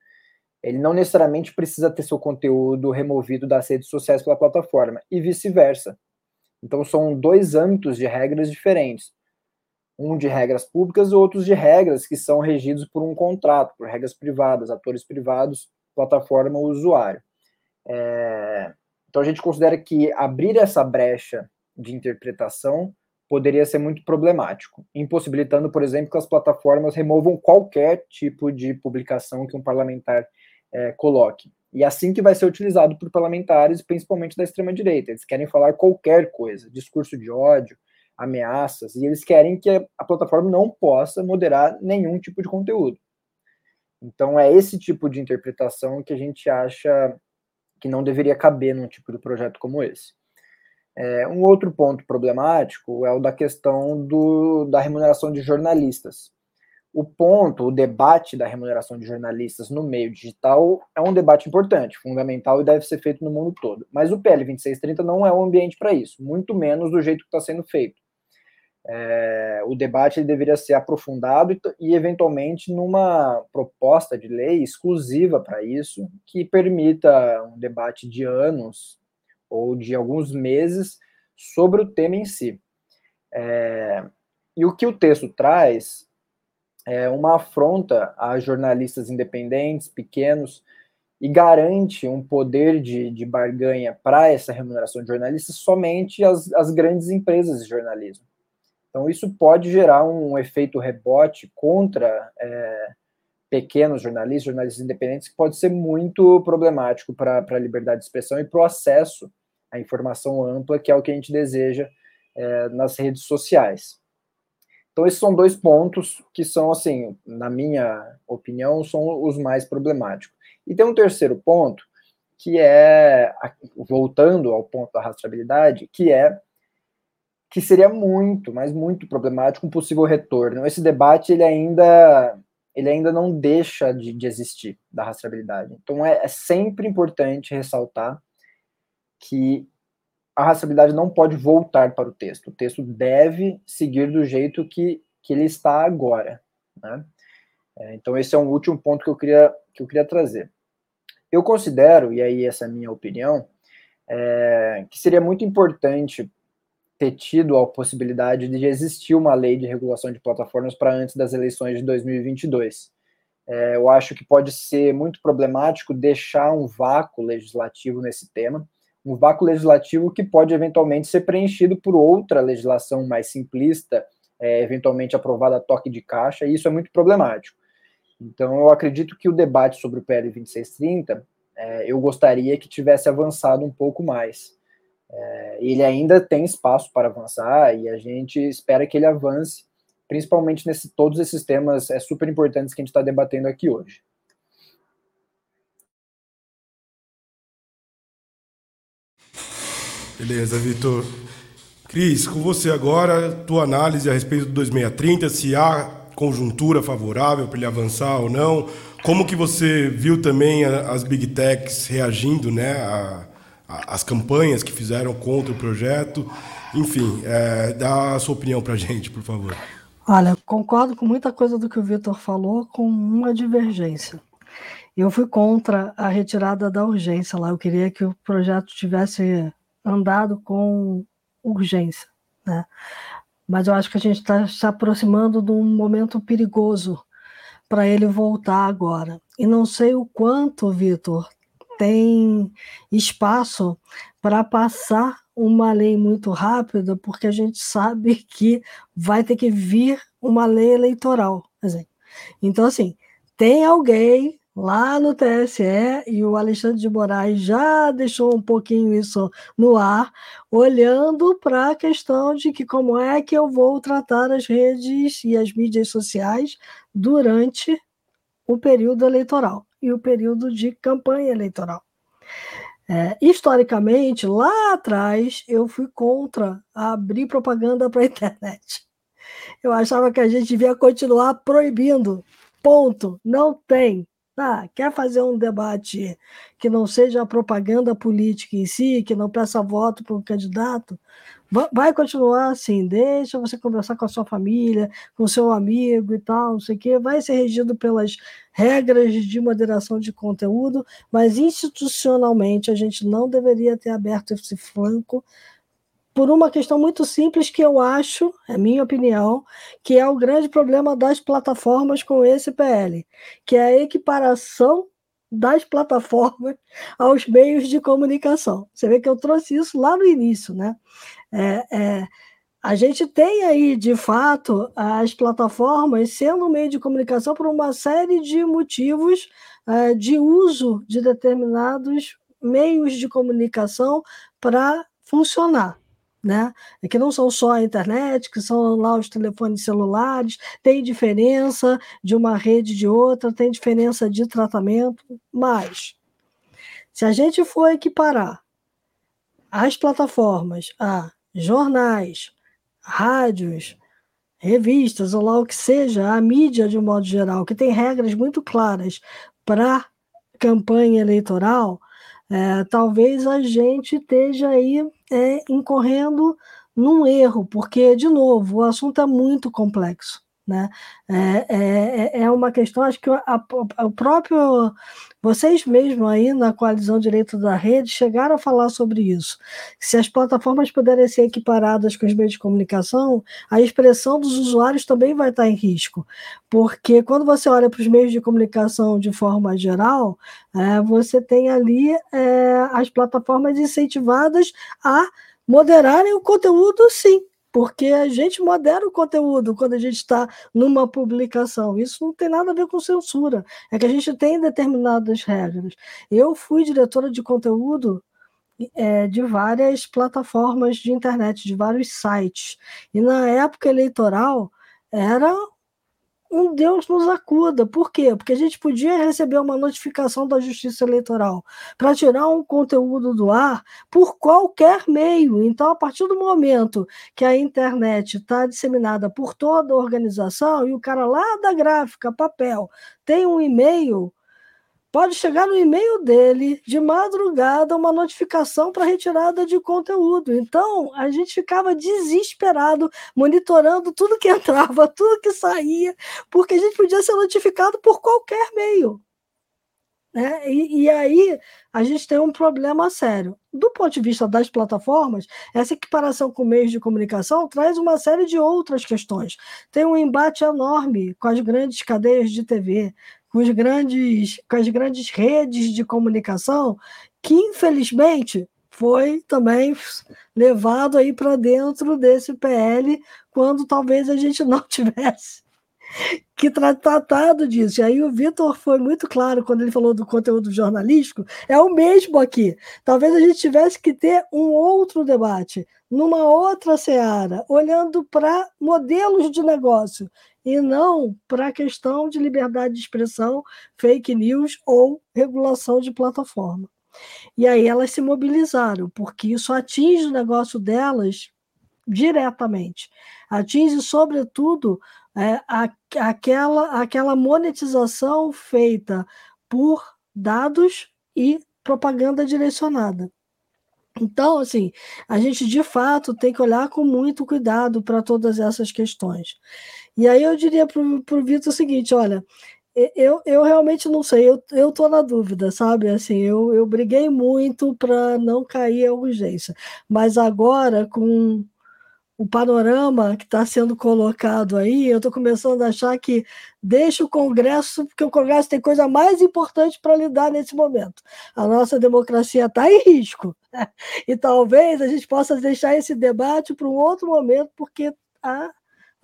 Speaker 2: ele não necessariamente precisa ter seu conteúdo removido das redes sociais pela plataforma, e vice-versa. Então, são dois âmbitos de regras diferentes. Um de regras públicas e outros de regras que são regidos por um contrato, por regras privadas, atores privados, plataforma, usuário. É... Então, a gente considera que abrir essa brecha de interpretação poderia ser muito problemático, impossibilitando, por exemplo, que as plataformas removam qualquer tipo de publicação que um parlamentar é, coloque. E é assim que vai ser utilizado por parlamentares, principalmente da extrema-direita. Eles querem falar qualquer coisa, discurso de ódio, ameaças, e eles querem que a plataforma não possa moderar nenhum tipo de conteúdo. Então, é esse tipo de interpretação que a gente acha que não deveria caber num tipo de projeto como esse. É, um outro ponto problemático é o da questão do, da remuneração de jornalistas o ponto, o debate da remuneração de jornalistas no meio digital é um debate importante, fundamental e deve ser feito no mundo todo. Mas o PL 2630 não é o ambiente para isso, muito menos do jeito que está sendo feito. É, o debate deveria ser aprofundado e, e, eventualmente, numa proposta de lei exclusiva para isso, que permita um debate de anos ou de alguns meses sobre o tema em si. É, e o que o texto traz é uma afronta a jornalistas independentes, pequenos, e garante um poder de, de barganha para essa remuneração de jornalistas somente as grandes empresas de jornalismo. Então, isso pode gerar um efeito rebote contra é, pequenos jornalistas, jornalistas independentes, que pode ser muito problemático para a liberdade de expressão e para o acesso à informação ampla, que é o que a gente deseja é, nas redes sociais. Então, esses são dois pontos que são, assim, na minha opinião, são os mais problemáticos. E tem um terceiro ponto, que é, voltando ao ponto da rastreabilidade, que é que seria muito, mas muito problemático um possível retorno. Esse debate ele ainda ele ainda não deixa de, de existir da rastreabilidade. Então é, é sempre importante ressaltar que a rastreabilidade não pode voltar para o texto. O texto deve seguir do jeito que, que ele está agora. Né? É, então esse é um último ponto que eu queria que eu queria trazer. Eu considero, e aí essa é a minha opinião, é, que seria muito importante ter tido a possibilidade de existir uma lei de regulação de plataformas para antes das eleições de 2022. É, eu acho que pode ser muito problemático deixar um vácuo legislativo nesse tema, um vácuo legislativo que pode eventualmente ser preenchido por outra legislação mais simplista, é, eventualmente aprovada a toque de caixa, e isso é muito problemático. Então, eu acredito que o debate sobre o PL 2630, é, eu gostaria que tivesse avançado um pouco mais. É, ele ainda tem espaço para avançar e a gente espera que ele avance, principalmente nesse todos esses temas é, super importantes que a gente está debatendo aqui hoje.
Speaker 1: Beleza, Vitor. Cris, com você agora, tua análise a respeito do 2630, se há conjuntura favorável para ele avançar ou não, como que você viu também as big techs reagindo, né, a, as campanhas que fizeram contra o projeto. Enfim, é, dá a sua opinião para a gente, por favor.
Speaker 3: Olha, concordo com muita coisa do que o Vitor falou, com uma divergência. Eu fui contra a retirada da urgência lá. Eu queria que o projeto tivesse andado com urgência, né? Mas eu acho que a gente está se aproximando de um momento perigoso para ele voltar agora. E não sei o quanto, Vitor, tem espaço para passar uma lei muito rápida, porque a gente sabe que vai ter que vir uma lei eleitoral. Então, assim, tem alguém lá no TSE e o Alexandre de Moraes já deixou um pouquinho isso no ar, olhando para a questão de que como é que eu vou tratar as redes e as mídias sociais durante o período eleitoral e o período de campanha eleitoral. É, historicamente, lá atrás, eu fui contra abrir propaganda para a (laughs) internet. Eu achava que a gente devia continuar proibindo. Ponto. Não tem. Ah, quer fazer um debate que não seja a propaganda política em si, que não peça voto para um candidato? Vai continuar assim, deixa você conversar com a sua família, com seu amigo e tal, não sei o quê. Vai ser regido pelas regras de moderação de conteúdo, mas institucionalmente a gente não deveria ter aberto esse flanco por uma questão muito simples que eu acho, é minha opinião, que é o grande problema das plataformas com esse PL, que é a equiparação das plataformas (laughs) aos meios de comunicação. Você vê que eu trouxe isso lá no início, né? É, é, a gente tem aí, de fato, as plataformas sendo um meio de comunicação por uma série de motivos é, de uso de determinados meios de comunicação para funcionar né? É que não são só a internet, que são lá os telefones celulares, tem diferença de uma rede de outra, tem diferença de tratamento, mas se a gente for equiparar as plataformas a jornais, rádios, revistas, ou lá o que seja, a mídia de um modo geral, que tem regras muito claras para campanha eleitoral, é, talvez a gente esteja aí é, incorrendo num erro, porque, de novo, o assunto é muito complexo. Né? É, é, é uma questão, acho que o próprio. Vocês mesmos aí na coalizão Direito da Rede chegaram a falar sobre isso. Se as plataformas puderem ser equiparadas com os meios de comunicação, a expressão dos usuários também vai estar em risco. Porque quando você olha para os meios de comunicação de forma geral, é, você tem ali é, as plataformas incentivadas a moderarem o conteúdo, sim porque a gente modera o conteúdo quando a gente está numa publicação. Isso não tem nada a ver com censura, é que a gente tem determinadas regras. Eu fui diretora de conteúdo é, de várias plataformas de internet, de vários sites, e na época eleitoral era um Deus nos acuda. Por quê? Porque a gente podia receber uma notificação da Justiça Eleitoral para tirar um conteúdo do ar por qualquer meio. Então, a partir do momento que a internet está disseminada por toda a organização e o cara lá da gráfica, papel, tem um e-mail pode chegar no e-mail dele de madrugada uma notificação para retirada de conteúdo. Então, a gente ficava desesperado, monitorando tudo que (laughs) entrava, tudo que saía, porque a gente podia ser notificado por qualquer meio. Né? E, e, aí a gente tem um problema sério. Do ponto de vista das plataformas, essa equiparação com meios de comunicação traz uma série de outras questões. Tem um embate enorme com as grandes cadeias de TV, com, os grandes, com as grandes redes de comunicação, que infelizmente foi também levado aí para dentro desse PL quando talvez a gente não (laughs) tivesse que tratado disso. E aí o Vitor foi muito claro quando ele falou do conteúdo jornalístico, é o mesmo aqui. Talvez a gente tivesse que ter um outro debate, numa outra seara, olhando para modelos de negócio e não para a questão de liberdade de expressão, fake news ou regulação de plataforma. E aí elas se mobilizaram, porque isso atinge o negócio delas diretamente. Atinge, sobretudo, é, a, aquela, aquela monetização feita por dados e propaganda direcionada. Então, assim, a gente de fato tem que olhar com muito cuidado para todas essas questões. E aí eu diria para o Vitor o seguinte: olha, eu, eu realmente não sei, eu, eu tô na dúvida, sabe? Assim, eu, eu briguei muito para não cair a urgência, mas agora, com o panorama que está sendo colocado aí, eu estou começando a achar que deixa o Congresso, porque o Congresso tem coisa mais importante para lidar nesse momento. A nossa democracia está em risco. (laughs) E talvez a gente possa deixar esse debate para um outro momento, porque a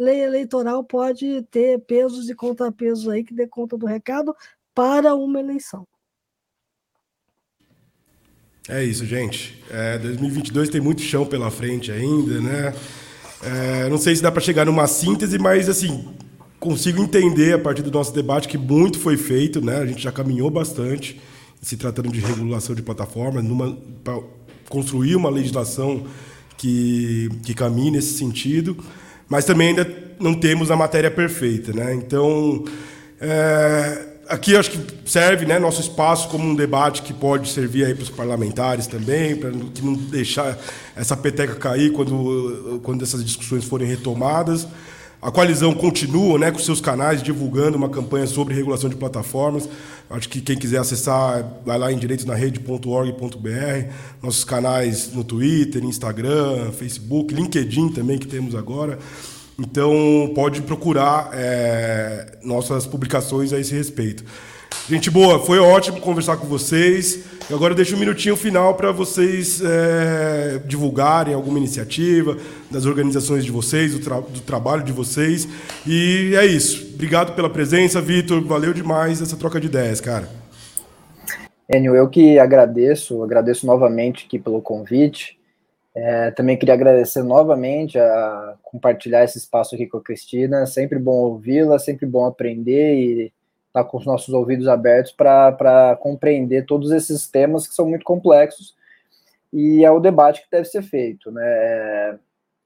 Speaker 3: lei eleitoral pode ter pesos e contrapesos aí que dê conta do recado para uma eleição.
Speaker 1: É isso, gente. É, 2022 tem muito chão pela frente ainda, né? É, não sei se dá para chegar numa síntese, mas assim consigo entender a partir do nosso debate que muito foi feito, né? A gente já caminhou bastante se tratando de regulação de plataformas, para construir uma legislação que, que caminhe nesse sentido mas também ainda não temos a matéria perfeita. Né? Então, é, aqui acho que serve né, nosso espaço como um debate que pode servir para os parlamentares também, para não deixar essa peteca cair quando, quando essas discussões forem retomadas. A coalizão continua né, com seus canais divulgando uma campanha sobre regulação de plataformas. Acho que quem quiser acessar, vai lá em direitosnarede.org.br. Nossos canais no Twitter, Instagram, Facebook, LinkedIn também que temos agora. Então pode procurar é, nossas publicações a esse respeito. Gente boa, foi ótimo conversar com vocês. E agora deixo um minutinho final para vocês é, divulgarem alguma iniciativa das organizações de vocês, do, tra do, trabalho de vocês. E é isso. Obrigado pela presença, Vitor. Valeu demais essa troca de ideias, cara.
Speaker 2: Enio, eu que agradeço, agradeço novamente aqui pelo convite. É, também queria agradecer novamente a compartilhar esse espaço aqui com a Cristina. Sempre bom ouvi-la, sempre bom aprender e estar tá com os nossos ouvidos abertos para compreender todos esses temas que são muito complexos e é o debate que deve ser feito. Né?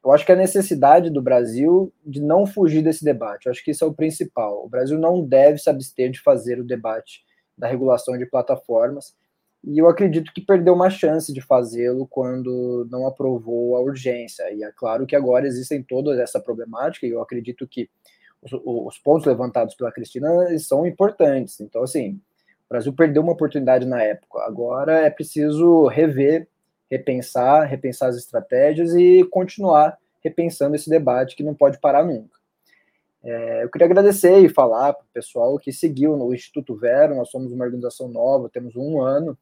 Speaker 2: Eu acho que a necessidade do Brasil de não fugir desse debate, eu acho que isso é o principal. O Brasil não deve se abster de fazer o debate da regulação de plataformas e eu acredito que perdeu uma chance de fazê-lo quando não aprovou a urgência. E é claro que agora existem toda essa problemática, e eu acredito que os, os pontos levantados pela Cristina são importantes. Então, assim, o Brasil perdeu uma oportunidade na época. Agora é preciso rever, repensar, repensar as estratégias e continuar repensando esse debate que não pode parar nunca. É, eu queria agradecer e falar para o pessoal que seguiu no Instituto Vero. Nós somos uma organização nova, temos um ano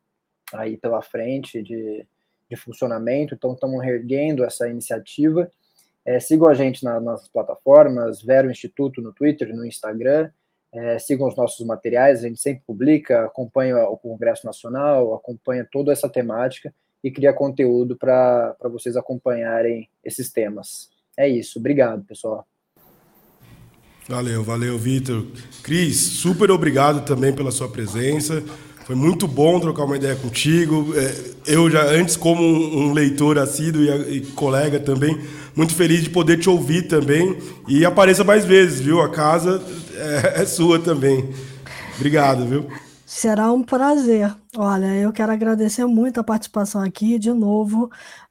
Speaker 2: aí pela frente de, de funcionamento, então estamos erguendo essa iniciativa. É, sigam a gente na, nas plataformas, Vero Instituto no Twitter, no Instagram, é, sigam os nossos materiais, a gente sempre publica, acompanha o Congresso Nacional, acompanha toda essa temática e cria conteúdo para vocês acompanharem esses temas. É isso, obrigado, pessoal.
Speaker 1: Valeu, valeu, Vitor. Cris, super obrigado também pela sua presença. Foi muito bom trocar uma ideia contigo. É, eu já antes, como um leitor assíduo e, colega também, muito feliz de poder te ouvir também. E apareça mais vezes, viu? A casa é, (laughs) é sua também. Obrigado, viu?
Speaker 3: Será um prazer. Olha, eu quero agradecer muito a participação aqui de novo.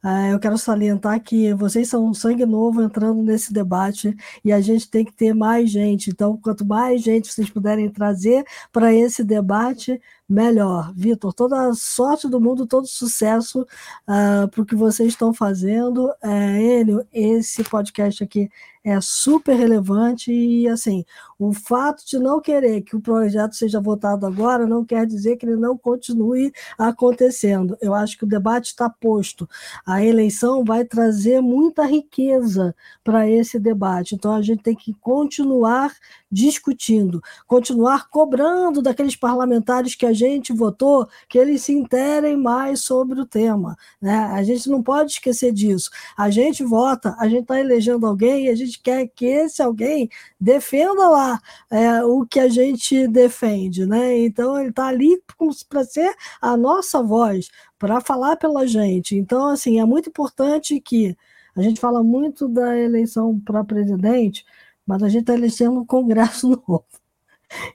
Speaker 3: Uh, eu quero salientar que vocês são um sangue novo entrando nesse debate e a gente tem que ter mais gente. Então, quanto mais gente vocês puderem trazer para esse debate, melhor. Vitor, toda a sorte do mundo, todo sucesso uh, ah, para o que vocês estão fazendo. Uh, Enio, esse podcast aqui é super relevante e, assim, o fato de não querer que o projeto seja votado agora não quer dizer que ele não continue acontecendo. Eu acho que o debate está posto. A eleição vai trazer muita riqueza para esse debate. Então, a gente tem que continuar discutindo, continuar cobrando daqueles parlamentares que a gente votou que eles se interem mais sobre o tema. Né? A gente não pode esquecer disso. A gente vota, a gente está elegendo alguém e a gente quer que esse alguém defenda lá é, o que a gente defende. Né? Então, ele está ali para ser a nossa voz, para falar pela gente. Então, assim, é muito importante que a gente fala muito da eleição para presidente, mas a gente está elegendo um Congresso (laughs) novo.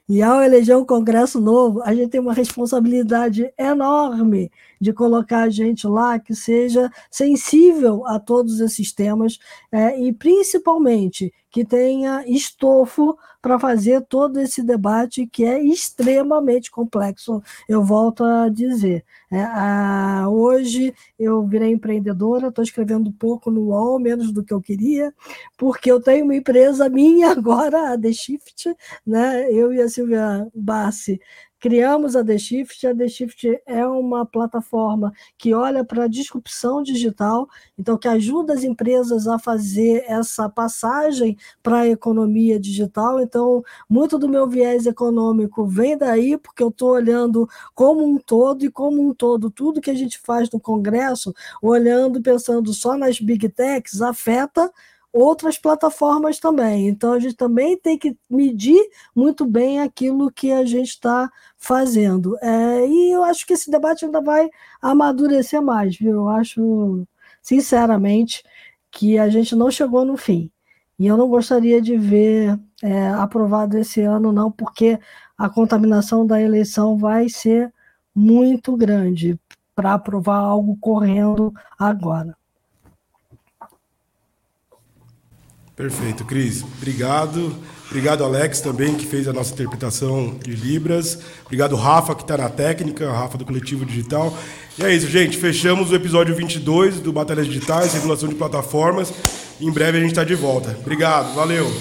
Speaker 3: E ao eleger um Congresso novo, a gente tem uma responsabilidade enorme de colocar a gente lá que seja sensível a todos esses temas é, e principalmente que tenha estofo para fazer todo esse debate que é extremamente complexo, eu volto a dizer. É, a, hoje eu virei empreendedora, estou escrevendo pouco no UOL, menos do que eu queria, porque eu tenho uma empresa minha (laughs) agora, a The Shift, né? eu e a Silvia Bassi Criamos a The Shift. A The Shift é uma plataforma que olha para a disrupção digital, então que ajuda as empresas a fazer essa passagem para a economia digital. Então, muito do meu viés econômico vem daí, porque eu estou olhando como um todo e como um todo tudo que a gente faz no Congresso, olhando pensando só nas big techs, afeta outras plataformas também. Então a gente também tem que medir muito bem aquilo que a gente está fazendo. É, e eu acho que esse debate ainda vai amadurecer mais, viu? Eu acho, sinceramente, que a gente não chegou no fim. E eu não gostaria de ver é, aprovado esse ano, não, porque a contaminação da eleição vai ser muito grande para aprovar algo correndo agora.
Speaker 1: Perfeito, Cris. Obrigado. Obrigado, Alex, também, que fez a nossa interpretação de Libras. Obrigado, Rafa, que está na técnica, Rafa do Coletivo Digital. E é isso, gente. Fechamos o episódio 22 do Batalhas Digitais, Regulação de Plataformas. Em breve a gente está de volta. Obrigado, valeu.